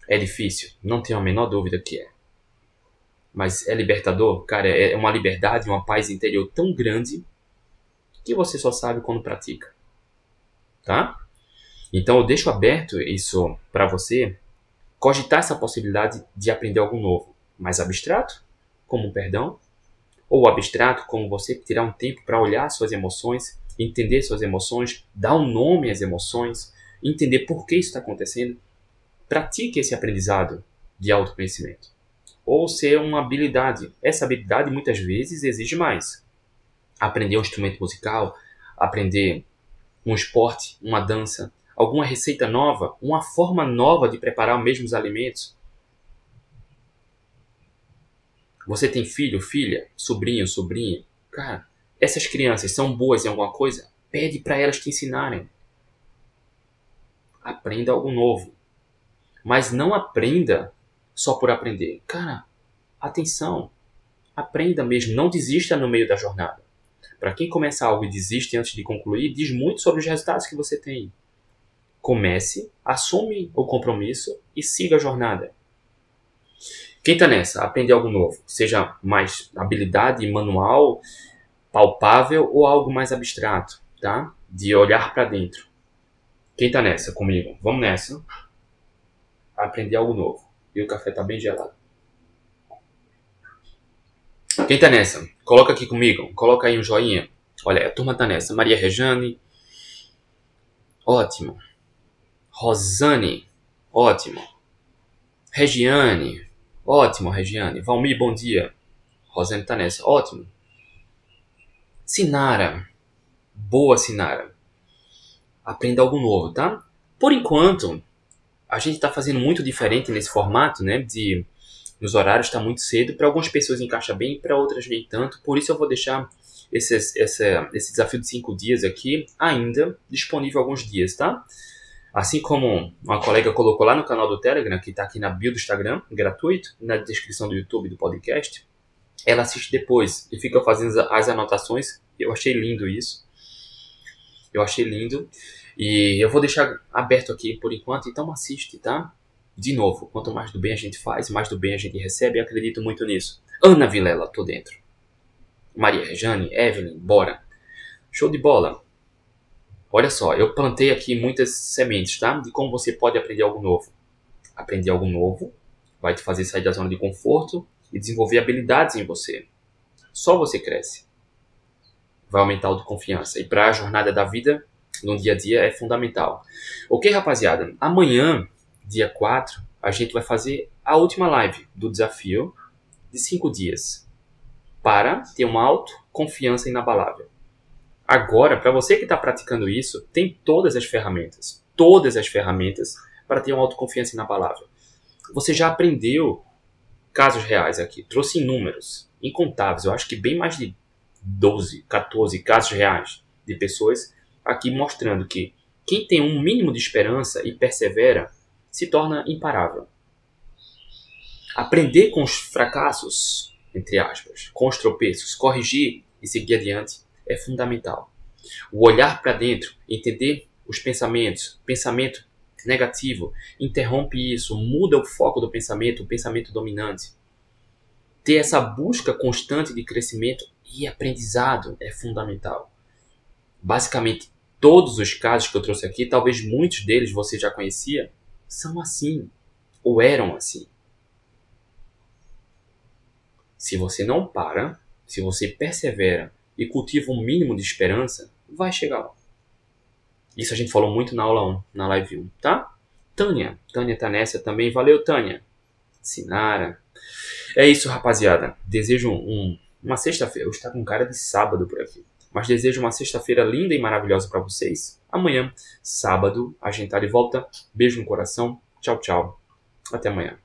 A: É difícil? Não tenho a menor dúvida que é mas é libertador, cara, é uma liberdade, uma paz interior tão grande que você só sabe quando pratica. Tá? Então eu deixo aberto isso para você cogitar essa possibilidade de aprender algo novo, mais abstrato, como o perdão, ou abstrato, como você tirar um tempo para olhar suas emoções, entender suas emoções, dar um nome às emoções, entender por que isso está acontecendo. Pratique esse aprendizado de autoconhecimento ou ser uma habilidade. Essa habilidade muitas vezes exige mais. Aprender um instrumento musical, aprender um esporte, uma dança, alguma receita nova, uma forma nova de preparar os mesmos alimentos. Você tem filho, filha, sobrinho, sobrinha? Cara, essas crianças são boas em alguma coisa? Pede para elas te ensinarem. Aprenda algo novo. Mas não aprenda só por aprender. Cara, atenção. Aprenda mesmo, não desista no meio da jornada. Para quem começa algo e desiste antes de concluir, diz muito sobre os resultados que você tem. Comece, assume o compromisso e siga a jornada. Quem está nessa? Aprender algo novo, seja mais habilidade manual, palpável ou algo mais abstrato, tá? De olhar para dentro. Quem está nessa comigo? Vamos nessa. Aprender algo novo. E o café está bem gelado. Quem está nessa? Coloca aqui comigo. Coloca aí um joinha. Olha, a turma está nessa. Maria Rejane. Ótimo. Rosane, ótimo. Regiane, ótimo, Regiane. Valmir, bom dia. Rosane tá nessa, ótimo. Sinara, boa Sinara. Aprenda algo novo, tá? Por enquanto, a gente está fazendo muito diferente nesse formato, né? De nos horários está muito cedo. Para algumas pessoas encaixa bem, para outras nem tanto. Por isso eu vou deixar esse, esse, esse desafio de cinco dias aqui ainda disponível alguns dias, tá? Assim como uma colega colocou lá no canal do Telegram, que está aqui na bio do Instagram, gratuito, na descrição do YouTube do podcast, ela assiste depois e fica fazendo as anotações. Eu achei lindo isso. Eu achei lindo. E eu vou deixar aberto aqui por enquanto, então assiste, tá? De novo, quanto mais do bem a gente faz, mais do bem a gente recebe, eu acredito muito nisso. Ana Vilela, tô dentro. Maria Rejane, Evelyn, bora. Show de bola. Olha só, eu plantei aqui muitas sementes, tá? De como você pode aprender algo novo. Aprender algo novo vai te fazer sair da zona de conforto e desenvolver habilidades em você. Só você cresce. Vai aumentar a autoconfiança. E para a jornada da vida, no dia a dia, é fundamental. Ok, rapaziada? Amanhã, dia 4, a gente vai fazer a última live do desafio de 5 dias para ter uma autoconfiança inabalável. Agora, para você que está praticando isso, tem todas as ferramentas, todas as ferramentas para ter uma autoconfiança inabalável. Você já aprendeu casos reais aqui, trouxe números incontáveis, eu acho que bem mais de 12, 14 casos reais de pessoas aqui mostrando que quem tem um mínimo de esperança e persevera se torna imparável. Aprender com os fracassos, entre aspas, com os tropeços, corrigir e seguir adiante é fundamental. O olhar para dentro, entender os pensamentos, pensamento negativo, interrompe isso, muda o foco do pensamento, o pensamento dominante. Ter essa busca constante de crescimento e aprendizado é fundamental. Basicamente, todos os casos que eu trouxe aqui, talvez muitos deles você já conhecia, são assim, ou eram assim. Se você não para, se você persevera e cultiva um mínimo de esperança, vai chegar lá. Isso a gente falou muito na aula 1, na live 1, tá? Tânia, Tânia tá nessa também. Valeu, Tânia. Sinara. É isso, rapaziada. Desejo um, uma sexta-feira. Eu estou com cara de sábado por aqui. Mas desejo uma sexta-feira linda e maravilhosa para vocês. Amanhã, sábado, a gente tá de volta. Beijo no coração. Tchau, tchau. Até amanhã.